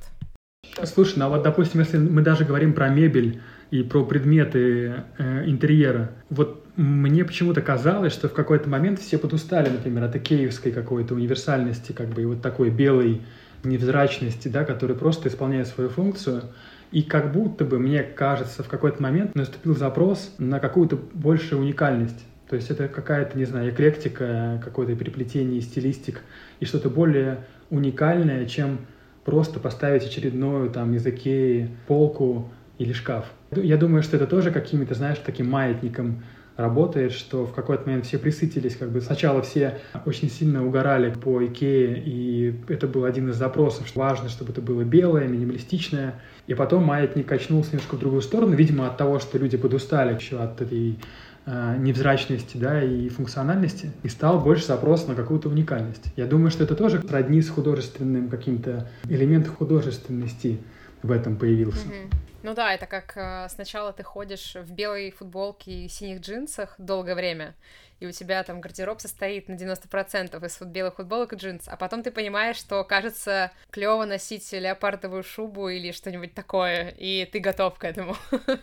Слушай, ну а вот, допустим, если мы даже говорим про мебель и про предметы э, интерьера, вот мне почему-то казалось, что в какой-то момент все подустали, например, от икеевской какой-то универсальности, как бы, и вот такой белой невзрачности, да, который просто исполняет свою функцию. И как будто бы, мне кажется, в какой-то момент наступил запрос на какую-то большую уникальность. То есть это какая-то, не знаю, эклектика, какое-то переплетение стилистик и что-то более уникальное, чем просто поставить очередную там языке полку или шкаф. Я думаю, что это тоже какими-то, знаешь, таким маятником работает, что в какой-то момент все присытились, как бы сначала все очень сильно угорали по Икее, и это был один из запросов, что важно, чтобы это было белое, минималистичное, и потом маятник качнулся немножко в другую сторону, видимо, от того, что люди подустали еще от этой э, невзрачности, да, и функциональности, и стал больше запрос на какую-то уникальность. Я думаю, что это тоже родни с художественным каким-то элементом художественности в этом появился. Mm-hmm. Ну да, это как э, сначала ты ходишь в белой футболке и синих джинсах долгое время, и у тебя там гардероб состоит на 90% из белых футболок и джинс, а потом ты понимаешь, что кажется клево носить леопардовую шубу или что-нибудь такое, и ты готов к этому.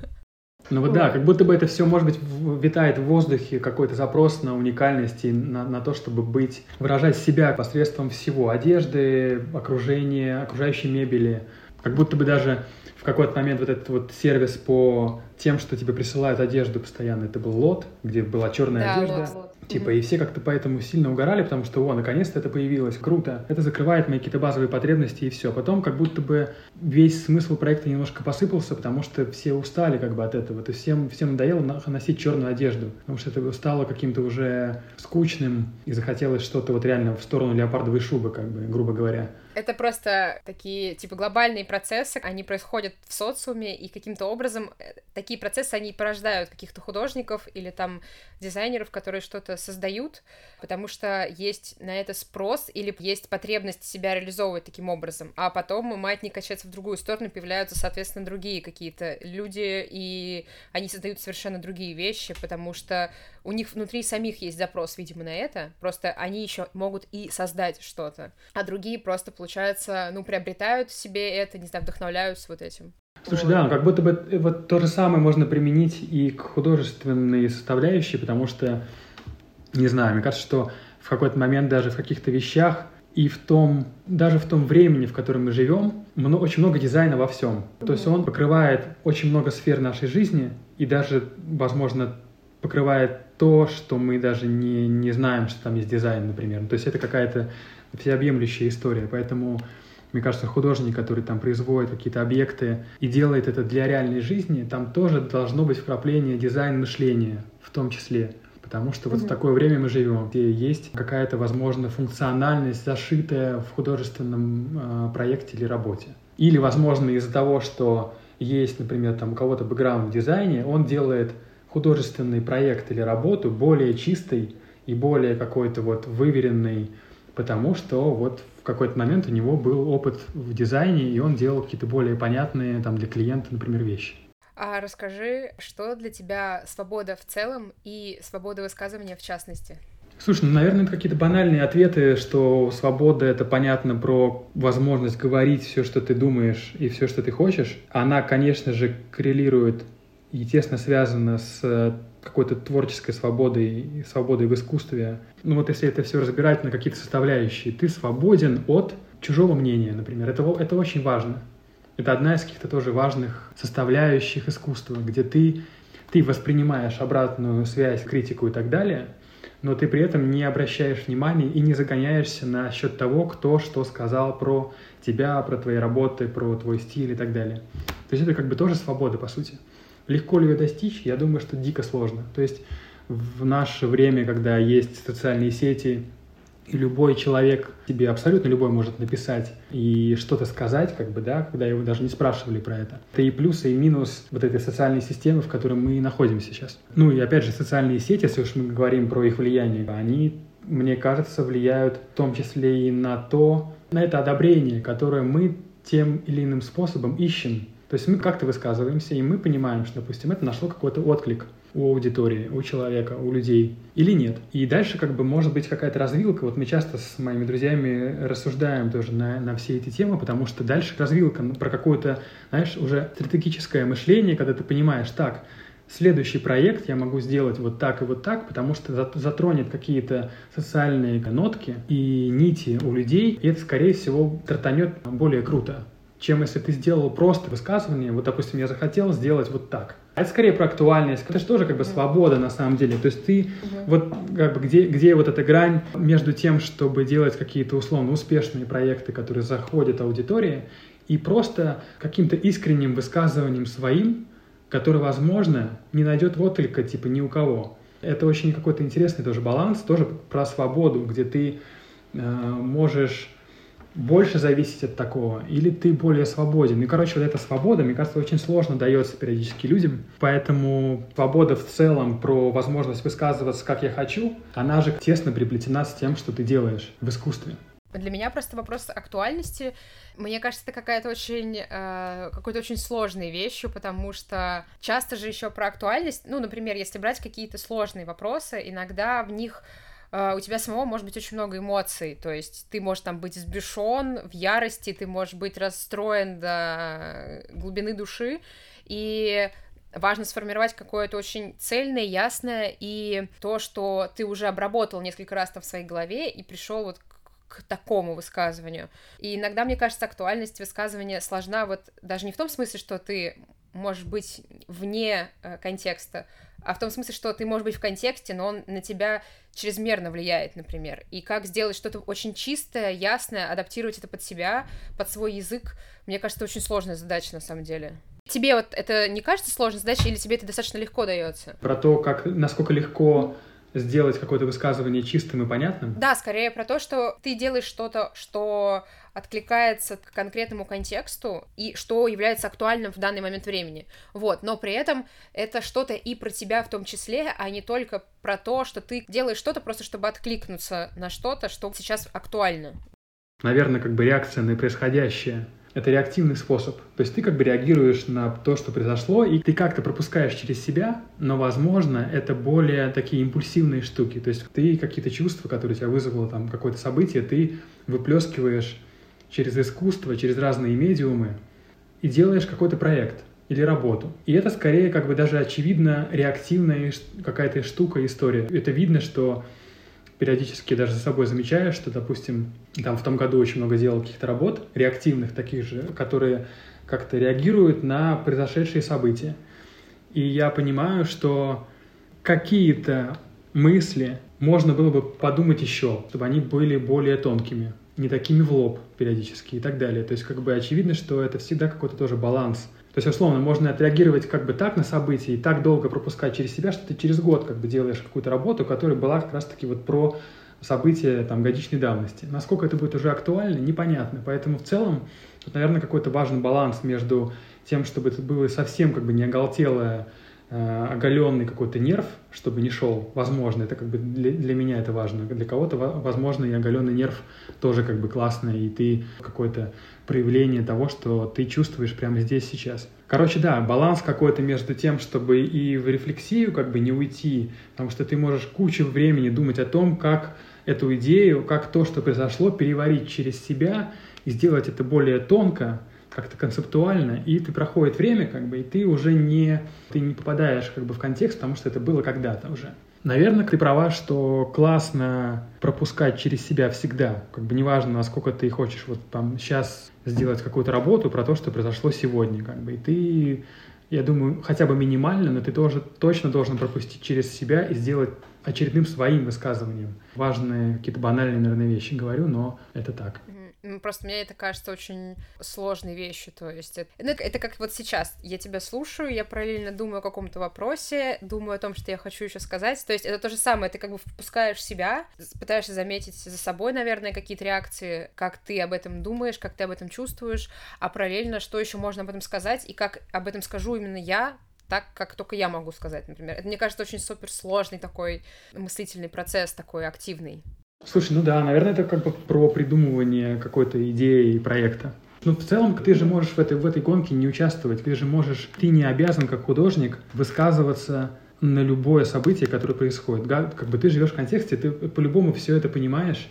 Ну вот да, как будто бы это все, может быть, витает в воздухе какой-то запрос на уникальность и на, на то, чтобы быть, выражать себя посредством всего, одежды, окружения, окружающей мебели. Как будто бы даже в какой-то момент вот этот вот сервис по тем, что тебе присылают одежду постоянно, это был лот, где была черная да, одежда. Лот, лот. Типа, mm-hmm. и все как-то поэтому сильно угорали, потому что, о, наконец-то это появилось, круто. Это закрывает мои какие-то базовые потребности и все. Потом как будто бы весь смысл проекта немножко посыпался, потому что все устали как бы от этого. То есть всем, всем надоело носить черную одежду, потому что это стало каким-то уже скучным и захотелось что-то вот реально в сторону леопардовой шубы, как бы, грубо говоря. Это просто такие, типа, глобальные процессы, они происходят в социуме, и каким-то образом э, такие процессы, они порождают каких-то художников или там дизайнеров, которые что-то создают, потому что есть на это спрос или есть потребность себя реализовывать таким образом, а потом маятник качается в другую сторону, появляются, соответственно, другие какие-то люди, и они создают совершенно другие вещи, потому что у них внутри самих есть запрос, видимо, на это, просто они еще могут и создать что-то, а другие просто, получается, ну, приобретают себе это, не знаю, вдохновляются вот этим. Слушай, да, как будто бы э, вот то же самое можно применить и к художественной составляющей, потому что, не знаю, мне кажется, что в какой-то момент даже в каких-то вещах и в том, даже в том времени, в котором мы живем, много, очень много дизайна во всем. То есть он покрывает очень много сфер нашей жизни и даже, возможно, покрывает то, что мы даже не, не знаем, что там есть дизайн, например. То есть это какая-то всеобъемлющая история. Поэтому мне кажется, художник, который там производит какие-то объекты и делает это для реальной жизни, там тоже должно быть вкрапление дизайн мышления в том числе. Потому что вот mm-hmm. в такое время мы живем, где есть какая-то, возможно, функциональность, зашитая в художественном э, проекте или работе. Или, возможно, из-за того, что есть, например, там у кого-то бэкграунд в дизайне, он делает художественный проект или работу более чистой и более какой-то вот выверенной, потому что вот в какой-то момент у него был опыт в дизайне, и он делал какие-то более понятные там для клиента, например, вещи. А расскажи, что для тебя свобода в целом и свобода высказывания в частности? Слушай, ну, наверное, это какие-то банальные ответы, что свобода — это понятно про возможность говорить все, что ты думаешь и все, что ты хочешь. Она, конечно же, коррелирует и тесно связана с какой-то творческой свободой, свободой в искусстве. Ну вот если это все разбирать на какие-то составляющие, ты свободен от чужого мнения, например. Это, это очень важно. Это одна из каких-то тоже важных составляющих искусства, где ты, ты воспринимаешь обратную связь, критику и так далее, но ты при этом не обращаешь внимания и не загоняешься на счет того, кто что сказал про тебя, про твои работы, про твой стиль и так далее. То есть это как бы тоже свобода, по сути. Легко ли ее достичь? Я думаю, что дико сложно. То есть в наше время, когда есть социальные сети, и любой человек тебе абсолютно любой может написать и что-то сказать, как бы, да, когда его даже не спрашивали про это. Это и плюс, и минус вот этой социальной системы, в которой мы находимся сейчас. Ну и опять же, социальные сети, если уж мы говорим про их влияние, они, мне кажется, влияют в том числе и на то, на это одобрение, которое мы тем или иным способом ищем то есть мы как-то высказываемся, и мы понимаем, что, допустим, это нашло какой-то отклик у аудитории, у человека, у людей или нет. И дальше как бы может быть какая-то развилка. Вот мы часто с моими друзьями рассуждаем тоже на, на все эти темы, потому что дальше развилка про какое-то, знаешь, уже стратегическое мышление, когда ты понимаешь, так, следующий проект я могу сделать вот так и вот так, потому что затронет какие-то социальные нотки и нити у людей, и это, скорее всего, тратанет более круто чем если ты сделал просто высказывание, вот, допустим, я захотел сделать вот так. А это скорее про актуальность. Это же тоже как бы свобода на самом деле. То есть ты uh-huh. вот как бы где, где вот эта грань между тем, чтобы делать какие-то условно успешные проекты, которые заходят аудитории, и просто каким-то искренним высказыванием своим, который, возможно, не найдет вот только типа ни у кого. Это очень какой-то интересный тоже баланс, тоже про свободу, где ты э, можешь больше зависеть от такого, или ты более свободен. И, короче, вот эта свобода, мне кажется, очень сложно дается периодически людям. Поэтому свобода в целом про возможность высказываться, как я хочу, она же тесно приплетена с тем, что ты делаешь в искусстве. Для меня просто вопрос актуальности, мне кажется, это какая-то очень, э, какой-то очень сложной вещью, потому что часто же еще про актуальность, ну, например, если брать какие-то сложные вопросы, иногда в них Uh, у тебя самого может быть очень много эмоций, то есть ты можешь там быть сбешен в ярости, ты можешь быть расстроен до глубины души, и важно сформировать какое-то очень цельное, ясное, и то, что ты уже обработал несколько раз там в своей голове и пришел вот к такому высказыванию. И иногда, мне кажется, актуальность высказывания сложна вот даже не в том смысле, что ты можешь быть вне э, контекста, а в том смысле, что ты можешь быть в контексте, но он на тебя чрезмерно влияет, например. И как сделать что-то очень чистое, ясное, адаптировать это под себя, под свой язык, мне кажется, очень сложная задача на самом деле. Тебе вот это не кажется сложной задачей, или тебе это достаточно легко дается? Про то, как, насколько легко сделать какое-то высказывание чистым и понятным? Да, скорее про то, что ты делаешь что-то, что откликается к конкретному контексту и что является актуальным в данный момент времени. Вот, но при этом это что-то и про тебя в том числе, а не только про то, что ты делаешь что-то просто, чтобы откликнуться на что-то, что сейчас актуально. Наверное, как бы реакция на происходящее это реактивный способ. То есть ты как бы реагируешь на то, что произошло, и ты как-то пропускаешь через себя, но, возможно, это более такие импульсивные штуки. То есть ты какие-то чувства, которые тебя вызвало там какое-то событие, ты выплескиваешь через искусство, через разные медиумы и делаешь какой-то проект или работу. И это скорее как бы даже очевидно реактивная какая-то штука, история. Это видно, что периодически даже за собой замечаю, что, допустим, там в том году очень много делал каких-то работ, реактивных таких же, которые как-то реагируют на произошедшие события. И я понимаю, что какие-то мысли можно было бы подумать еще, чтобы они были более тонкими, не такими в лоб периодически и так далее. То есть как бы очевидно, что это всегда какой-то тоже баланс то есть, условно, можно отреагировать как бы так на события и так долго пропускать через себя, что ты через год как бы делаешь какую-то работу, которая была как раз-таки вот про события там годичной давности. Насколько это будет уже актуально, непонятно. Поэтому в целом, тут, наверное, какой-то важный баланс между тем, чтобы это было совсем как бы не оголтелое оголенный какой-то нерв, чтобы не шел. Возможно, это как бы для, для меня это важно. Для кого-то, возможно, и оголенный нерв тоже как бы классно, и ты какое-то проявление того, что ты чувствуешь прямо здесь сейчас. Короче, да, баланс какой-то между тем, чтобы и в рефлексию как бы не уйти, потому что ты можешь кучу времени думать о том, как эту идею, как то, что произошло, переварить через себя и сделать это более тонко, как-то концептуально, и ты проходит время, как бы, и ты уже не, ты не попадаешь как бы в контекст, потому что это было когда-то уже. Наверное, ты права, что классно пропускать через себя всегда. Как бы неважно, насколько ты хочешь вот там сейчас сделать какую-то работу про то, что произошло сегодня. Как бы. И ты, я думаю, хотя бы минимально, но ты тоже точно должен пропустить через себя и сделать очередным своим высказыванием. Важные, какие-то банальные, наверное, вещи говорю, но это так. Просто мне это кажется очень сложной вещью, то есть это, ну, это как вот сейчас, я тебя слушаю, я параллельно думаю о каком-то вопросе, думаю о том, что я хочу еще сказать, то есть это то же самое, ты как бы впускаешь себя, пытаешься заметить за собой, наверное, какие-то реакции, как ты об этом думаешь, как ты об этом чувствуешь, а параллельно, что еще можно об этом сказать, и как об этом скажу именно я, так, как только я могу сказать, например. Это, мне кажется, очень суперсложный такой мыслительный процесс, такой активный. Слушай, ну да, наверное, это как бы про придумывание какой-то идеи и проекта. Но в целом ты же можешь в этой, в этой гонке не участвовать, ты же можешь, ты не обязан как художник высказываться на любое событие, которое происходит. Как бы ты живешь в контексте, ты по-любому все это понимаешь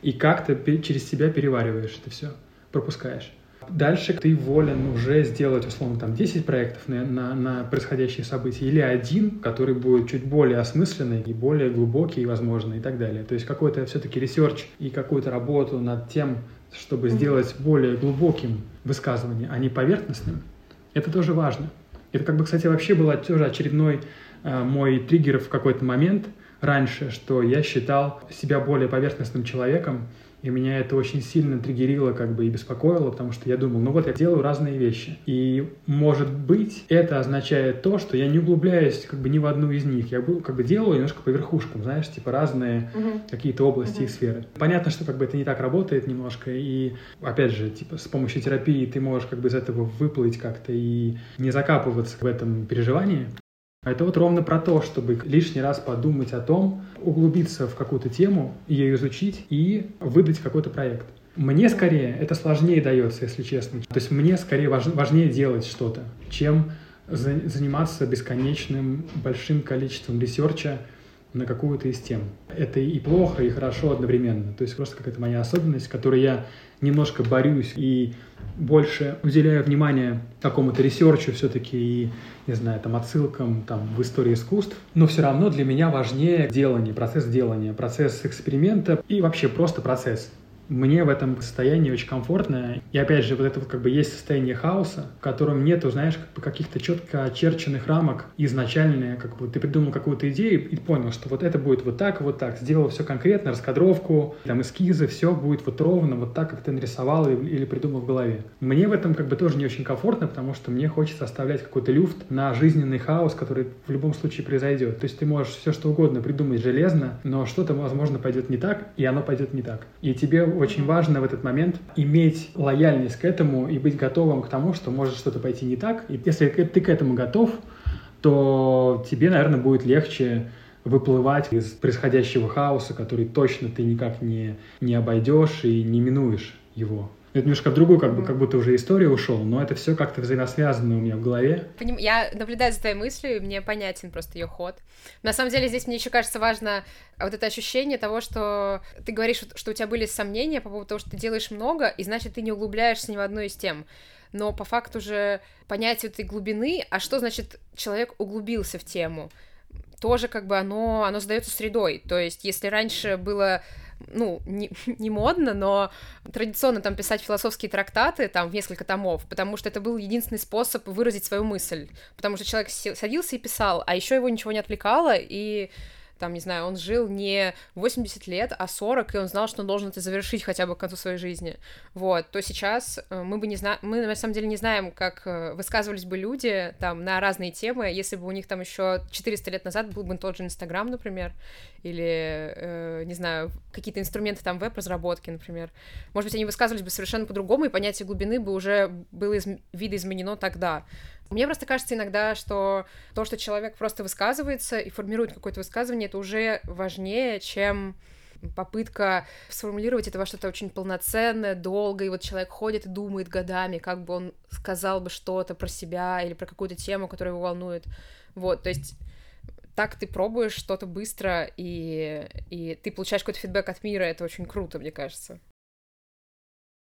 и как-то через себя перевариваешь это все, пропускаешь. Дальше ты волен уже сделать, условно, там 10 проектов на, на, на происходящие события или один, который будет чуть более осмысленный и более глубокий, возможно, и так далее. То есть какой-то все-таки research и какую-то работу над тем, чтобы сделать более глубоким высказывание, а не поверхностным, это тоже важно. Это как бы, кстати, вообще был тоже очередной э, мой триггер в какой-то момент раньше, что я считал себя более поверхностным человеком, и меня это очень сильно триггерило как бы и беспокоило, потому что я думал, ну вот я делаю разные вещи. И может быть это означает то, что я не углубляюсь как бы ни в одну из них. Я как бы делаю немножко по верхушкам, знаешь, типа разные угу. какие-то области угу. и сферы. Понятно, что как бы это не так работает немножко. И опять же, типа с помощью терапии ты можешь как бы из этого выплыть как-то и не закапываться в этом переживании. А это вот ровно про то, чтобы лишний раз подумать о том, углубиться в какую-то тему, ее изучить и выдать какой-то проект. Мне скорее это сложнее дается, если честно. То есть мне скорее важ, важнее делать что-то, чем за, заниматься бесконечным большим количеством research а на какую-то из тем. Это и плохо, и хорошо одновременно. То есть просто какая-то моя особенность, которой я немножко борюсь и больше уделяю внимание какому-то research у все-таки и, не знаю, там, отсылкам там, в истории искусств, но все равно для меня важнее делание, процесс делания, процесс эксперимента и вообще просто процесс. Мне в этом состоянии очень комфортно. И опять же, вот это вот как бы есть состояние хаоса, в котором нету, знаешь, как бы каких-то четко очерченных рамок изначальные, как бы ты придумал какую-то идею и понял, что вот это будет вот так, вот так. Сделал все конкретно, раскадровку, там эскизы, все будет вот ровно, вот так, как ты нарисовал или придумал в голове. Мне в этом как бы тоже не очень комфортно, потому что мне хочется оставлять какой-то люфт на жизненный хаос, который в любом случае произойдет. То есть ты можешь все что угодно придумать железно, но что-то, возможно, пойдет не так, и оно пойдет не так. И тебе очень важно в этот момент иметь лояльность к этому и быть готовым к тому, что может что-то пойти не так. И если ты к этому готов, то тебе, наверное, будет легче выплывать из происходящего хаоса, который точно ты никак не, не обойдешь и не минуешь его. Это немножко в другую, как, бы, как будто уже история ушел, но это все как-то взаимосвязано у меня в голове. Я наблюдаю за твоей мыслью, мне понятен просто ее ход. На самом деле здесь мне еще кажется важно вот это ощущение того, что ты говоришь, что у тебя были сомнения по поводу того, что ты делаешь много, и значит ты не углубляешься ни в одну из тем. Но по факту же понятие этой глубины, а что значит человек углубился в тему, тоже как бы оно, оно задается средой. То есть если раньше было ну, не, не модно, но традиционно там писать философские трактаты там в несколько томов, потому что это был единственный способ выразить свою мысль, потому что человек садился и писал, а еще его ничего не отвлекало, и там, не знаю, он жил не 80 лет, а 40, и он знал, что он должен это завершить хотя бы к концу своей жизни, вот, то сейчас э, мы бы не знаем, мы на самом деле не знаем, как э, высказывались бы люди там на разные темы, если бы у них там еще 400 лет назад был бы тот же Инстаграм, например, или, э, не знаю, какие-то инструменты там веб-разработки, например. Может быть, они высказывались бы совершенно по-другому, и понятие глубины бы уже было из- видоизменено тогда. Мне просто кажется иногда, что то, что человек просто высказывается и формирует какое-то высказывание, это уже важнее, чем попытка сформулировать это во что-то очень полноценное, долго, и вот человек ходит и думает годами, как бы он сказал бы что-то про себя или про какую-то тему, которая его волнует. Вот, то есть так ты пробуешь что-то быстро, и, и ты получаешь какой-то фидбэк от мира, это очень круто, мне кажется.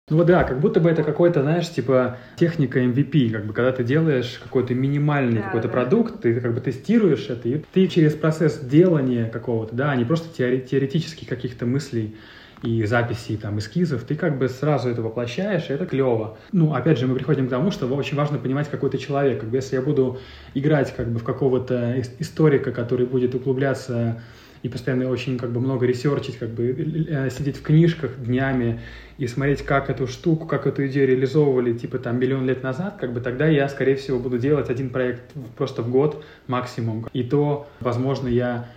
Ну да, как будто бы это какой-то, знаешь, типа техника MVP, как бы когда ты делаешь какой-то минимальный да, какой-то да. продукт, ты как бы тестируешь это, и ты через процесс делания какого-то, да, а не просто теоретических каких-то мыслей и записей, там, эскизов, ты как бы сразу это воплощаешь, и это клево. Ну, опять же, мы приходим к тому, что очень важно понимать, какой ты человек. Как бы если я буду играть как бы в какого-то историка, который будет углубляться и постоянно очень как бы много ресерчить, как бы э, сидеть в книжках днями и смотреть, как эту штуку, как эту идею реализовывали, типа там миллион лет назад, как бы тогда я, скорее всего, буду делать один проект просто в год максимум. И то, возможно, я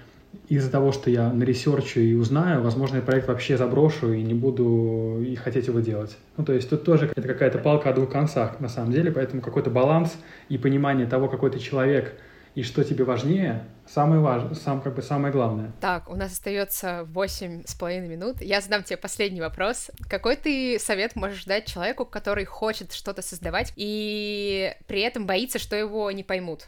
из-за того, что я наресерчу и узнаю, возможно, я проект вообще заброшу и не буду и хотеть его делать. Ну, то есть тут тоже это какая-то палка о двух концах, на самом деле, поэтому какой-то баланс и понимание того, какой ты человек и что тебе важнее, самое важное, сам, как бы самое главное. Так, у нас остается восемь с половиной минут. Я задам тебе последний вопрос. Какой ты совет можешь дать человеку, который хочет что-то создавать и при этом боится, что его не поймут?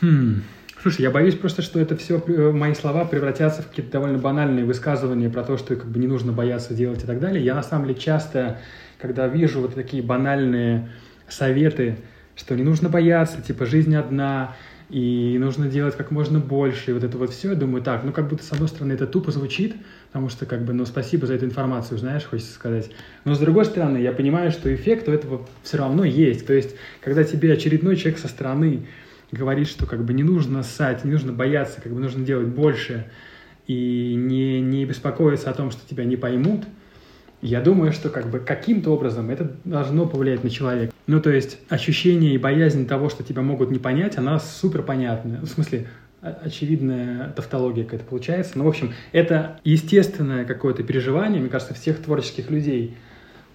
Хм. Слушай, я боюсь просто, что это все э, мои слова превратятся в какие-то довольно банальные высказывания про то, что как бы не нужно бояться делать и так далее. Я на самом деле часто, когда вижу вот такие банальные советы, что не нужно бояться, типа жизнь одна, и нужно делать как можно больше, и вот это вот все, я думаю, так, ну как будто с одной стороны это тупо звучит, потому что как бы, ну спасибо за эту информацию, знаешь, хочется сказать, но с другой стороны я понимаю, что эффект у этого все равно есть, то есть когда тебе очередной человек со стороны говорит, что как бы не нужно ссать, не нужно бояться, как бы нужно делать больше, и не, не беспокоиться о том, что тебя не поймут, я думаю, что как бы каким-то образом это должно повлиять на человека. Ну, то есть ощущение и боязнь того, что тебя могут не понять, она супер понятная. В смысле, очевидная тавтология какая-то получается. Но, ну, в общем, это естественное какое-то переживание, мне кажется, всех творческих людей.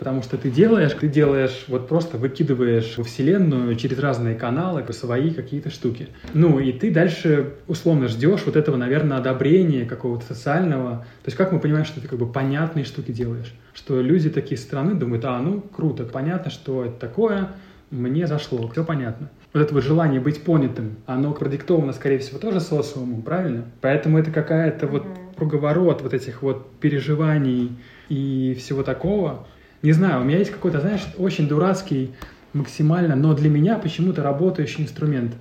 Потому что ты делаешь, ты делаешь, вот просто выкидываешь во Вселенную через разные каналы свои какие-то штуки. Ну, и ты дальше условно ждешь вот этого, наверное, одобрения какого-то социального. То есть как мы понимаем, что ты как бы понятные штуки делаешь? Что люди такие стороны думают, а, ну, круто, понятно, что это такое, мне зашло, все понятно. Вот это вот желание быть понятым, оно продиктовано, скорее всего, тоже социумом, правильно? Поэтому это какая-то вот круговорот вот этих вот переживаний и всего такого, не знаю, у меня есть какой-то, знаешь, очень дурацкий максимально, но для меня почему-то работающий инструмент.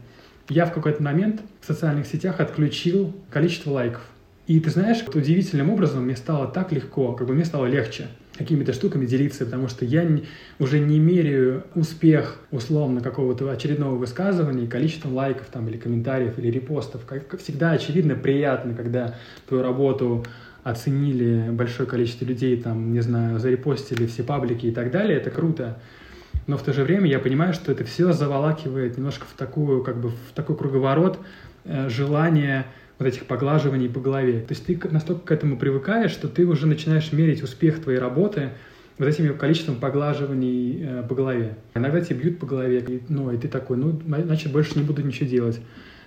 Я в какой-то момент в социальных сетях отключил количество лайков. И ты знаешь, удивительным образом мне стало так легко, как бы мне стало легче какими-то штуками делиться, потому что я не, уже не меряю успех условно какого-то очередного высказывания количеством лайков там или комментариев или репостов. Как всегда очевидно приятно, когда твою работу оценили большое количество людей, там, не знаю, зарепостили все паблики и так далее, это круто. Но в то же время я понимаю, что это все заволакивает немножко в такую, как бы, в такой круговорот э, желания вот этих поглаживаний по голове. То есть ты настолько к этому привыкаешь, что ты уже начинаешь мерить успех твоей работы вот этим количеством поглаживаний э, по голове. Иногда тебе бьют по голове, и, ну, и ты такой, ну, значит, больше не буду ничего делать.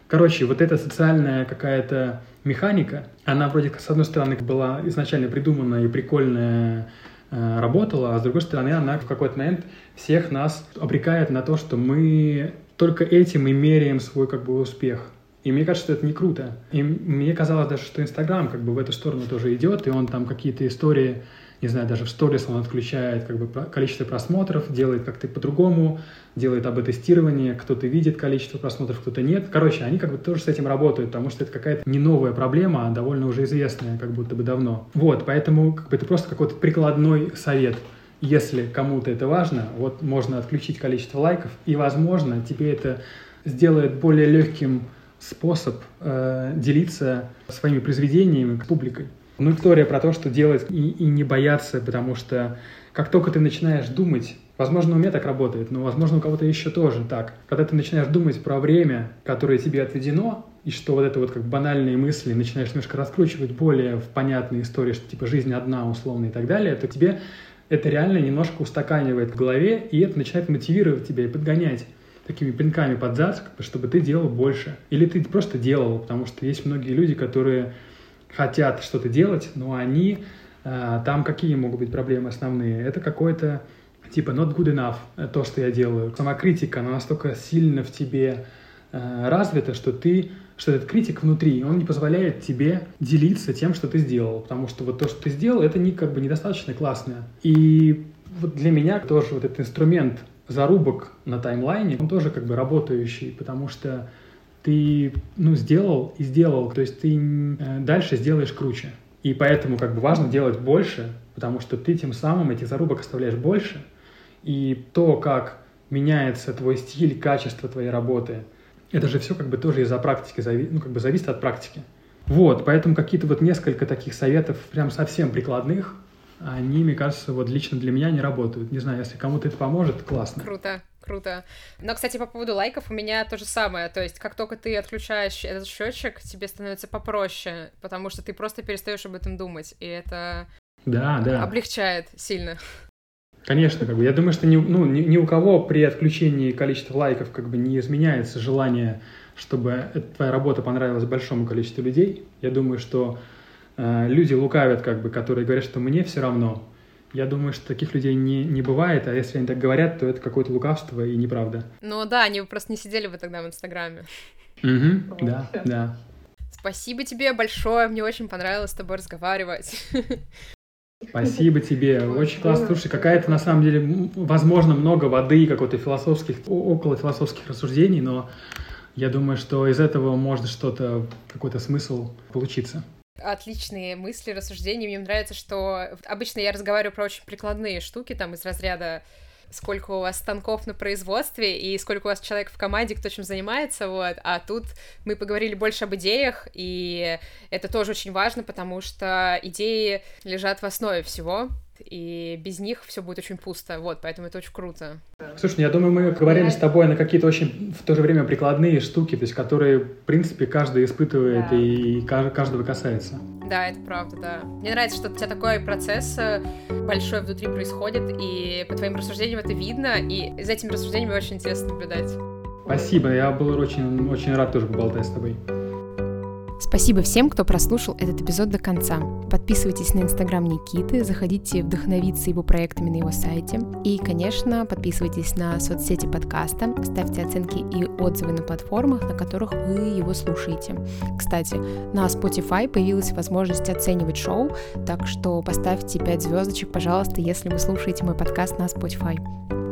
Короче, вот эта социальная какая-то механика, она вроде с одной стороны была изначально придумана и прикольная, э, работала, а с другой стороны она в какой-то момент всех нас обрекает на то, что мы только этим и меряем свой как бы успех. И мне кажется, что это не круто. И мне казалось даже, что Инстаграм как бы в эту сторону тоже идет, и он там какие-то истории, не знаю, даже в сторис он отключает как бы количество просмотров, делает как-то по-другому, делает об тестирование, кто-то видит количество просмотров, кто-то нет. Короче, они как бы тоже с этим работают, потому что это какая-то не новая проблема, а довольно уже известная, как будто бы давно. Вот, поэтому как бы это просто какой-то прикладной совет. Если кому-то это важно, вот можно отключить количество лайков, и, возможно, тебе это сделает более легким способ э, делиться своими произведениями с публикой. Ну, история про то, что делать и, и не бояться, потому что как только ты начинаешь думать, возможно, у меня так работает, но, возможно, у кого-то еще тоже так, когда ты начинаешь думать про время, которое тебе отведено, и что вот это вот как банальные мысли начинаешь немножко раскручивать более в понятные истории, что типа жизнь одна, условно и так далее, то тебе это реально немножко устаканивает в голове, и это начинает мотивировать тебя и подгонять такими пинками под зад, чтобы ты делал больше. Или ты просто делал, потому что есть многие люди, которые хотят что-то делать, но они... Э, там какие могут быть проблемы основные? Это какой-то типа not good enough, э, то, что я делаю. Самокритика, она настолько сильно в тебе э, развита, что ты что этот критик внутри, он не позволяет тебе делиться тем, что ты сделал, потому что вот то, что ты сделал, это не, как бы недостаточно классно. И вот для меня тоже вот этот инструмент зарубок на таймлайне, он тоже как бы работающий, потому что ты, ну, сделал и сделал, то есть ты э, дальше сделаешь круче. И поэтому как бы важно делать больше, потому что ты тем самым этих зарубок оставляешь больше, и то, как меняется твой стиль, качество твоей работы, это же все как бы тоже из-за практики, ну, как бы зависит от практики. Вот, поэтому какие-то вот несколько таких советов прям совсем прикладных, они, мне кажется, вот лично для меня не работают. Не знаю, если кому-то это поможет, классно. Круто. Круто. Но, кстати, по поводу лайков у меня то же самое. То есть, как только ты отключаешь этот счетчик, тебе становится попроще, потому что ты просто перестаешь об этом думать. И это да, да. облегчает сильно. Конечно, как бы. Я думаю, что ни, ну, ни, ни у кого при отключении количества лайков как бы не изменяется желание, чтобы твоя работа понравилась большому количеству людей. Я думаю, что Э, люди лукавят, как бы, которые говорят, что мне все равно. Я думаю, что таких людей не, не бывает, а если они так говорят, то это какое-то лукавство и неправда. Ну да, они просто не сидели бы тогда в Инстаграме. Угу, да, да. Спасибо тебе большое, мне очень понравилось с тобой разговаривать. Спасибо тебе, очень классно. Слушай, какая-то на самом деле, возможно, много воды, какой-то философских, около философских рассуждений, но я думаю, что из этого может что-то, какой-то смысл получиться отличные мысли, рассуждения. Мне нравится, что обычно я разговариваю про очень прикладные штуки, там, из разряда сколько у вас станков на производстве и сколько у вас человек в команде, кто чем занимается, вот, а тут мы поговорили больше об идеях, и это тоже очень важно, потому что идеи лежат в основе всего, и без них все будет очень пусто, вот, поэтому это очень круто. Слушай, ну, я думаю, мы говорили с тобой на какие-то очень в то же время прикладные штуки, то есть которые, в принципе, каждый испытывает да. и каждого касается. Да, это правда, да. Мне нравится, что у тебя такой процесс э, большой внутри происходит, и по твоим рассуждениям это видно, и за этими рассуждениями очень интересно наблюдать. Спасибо, я был очень, очень рад тоже поболтать с тобой. Спасибо всем, кто прослушал этот эпизод до конца. Подписывайтесь на инстаграм Никиты, заходите вдохновиться его проектами на его сайте. И, конечно, подписывайтесь на соцсети подкаста, ставьте оценки и отзывы на платформах, на которых вы его слушаете. Кстати, на Spotify появилась возможность оценивать шоу, так что поставьте 5 звездочек, пожалуйста, если вы слушаете мой подкаст на Spotify.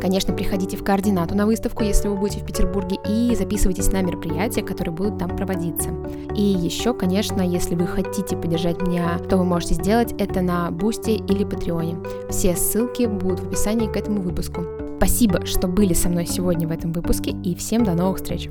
Конечно, приходите в координату на выставку, если вы будете в Петербурге, и записывайтесь на мероприятия, которые будут там проводиться. И еще, конечно, если вы хотите поддержать меня, то вы можете сделать это на Boosty или Patreon е. Все ссылки будут в описании к этому выпуску. Спасибо, что были со мной сегодня в этом выпуске, и всем до новых встреч!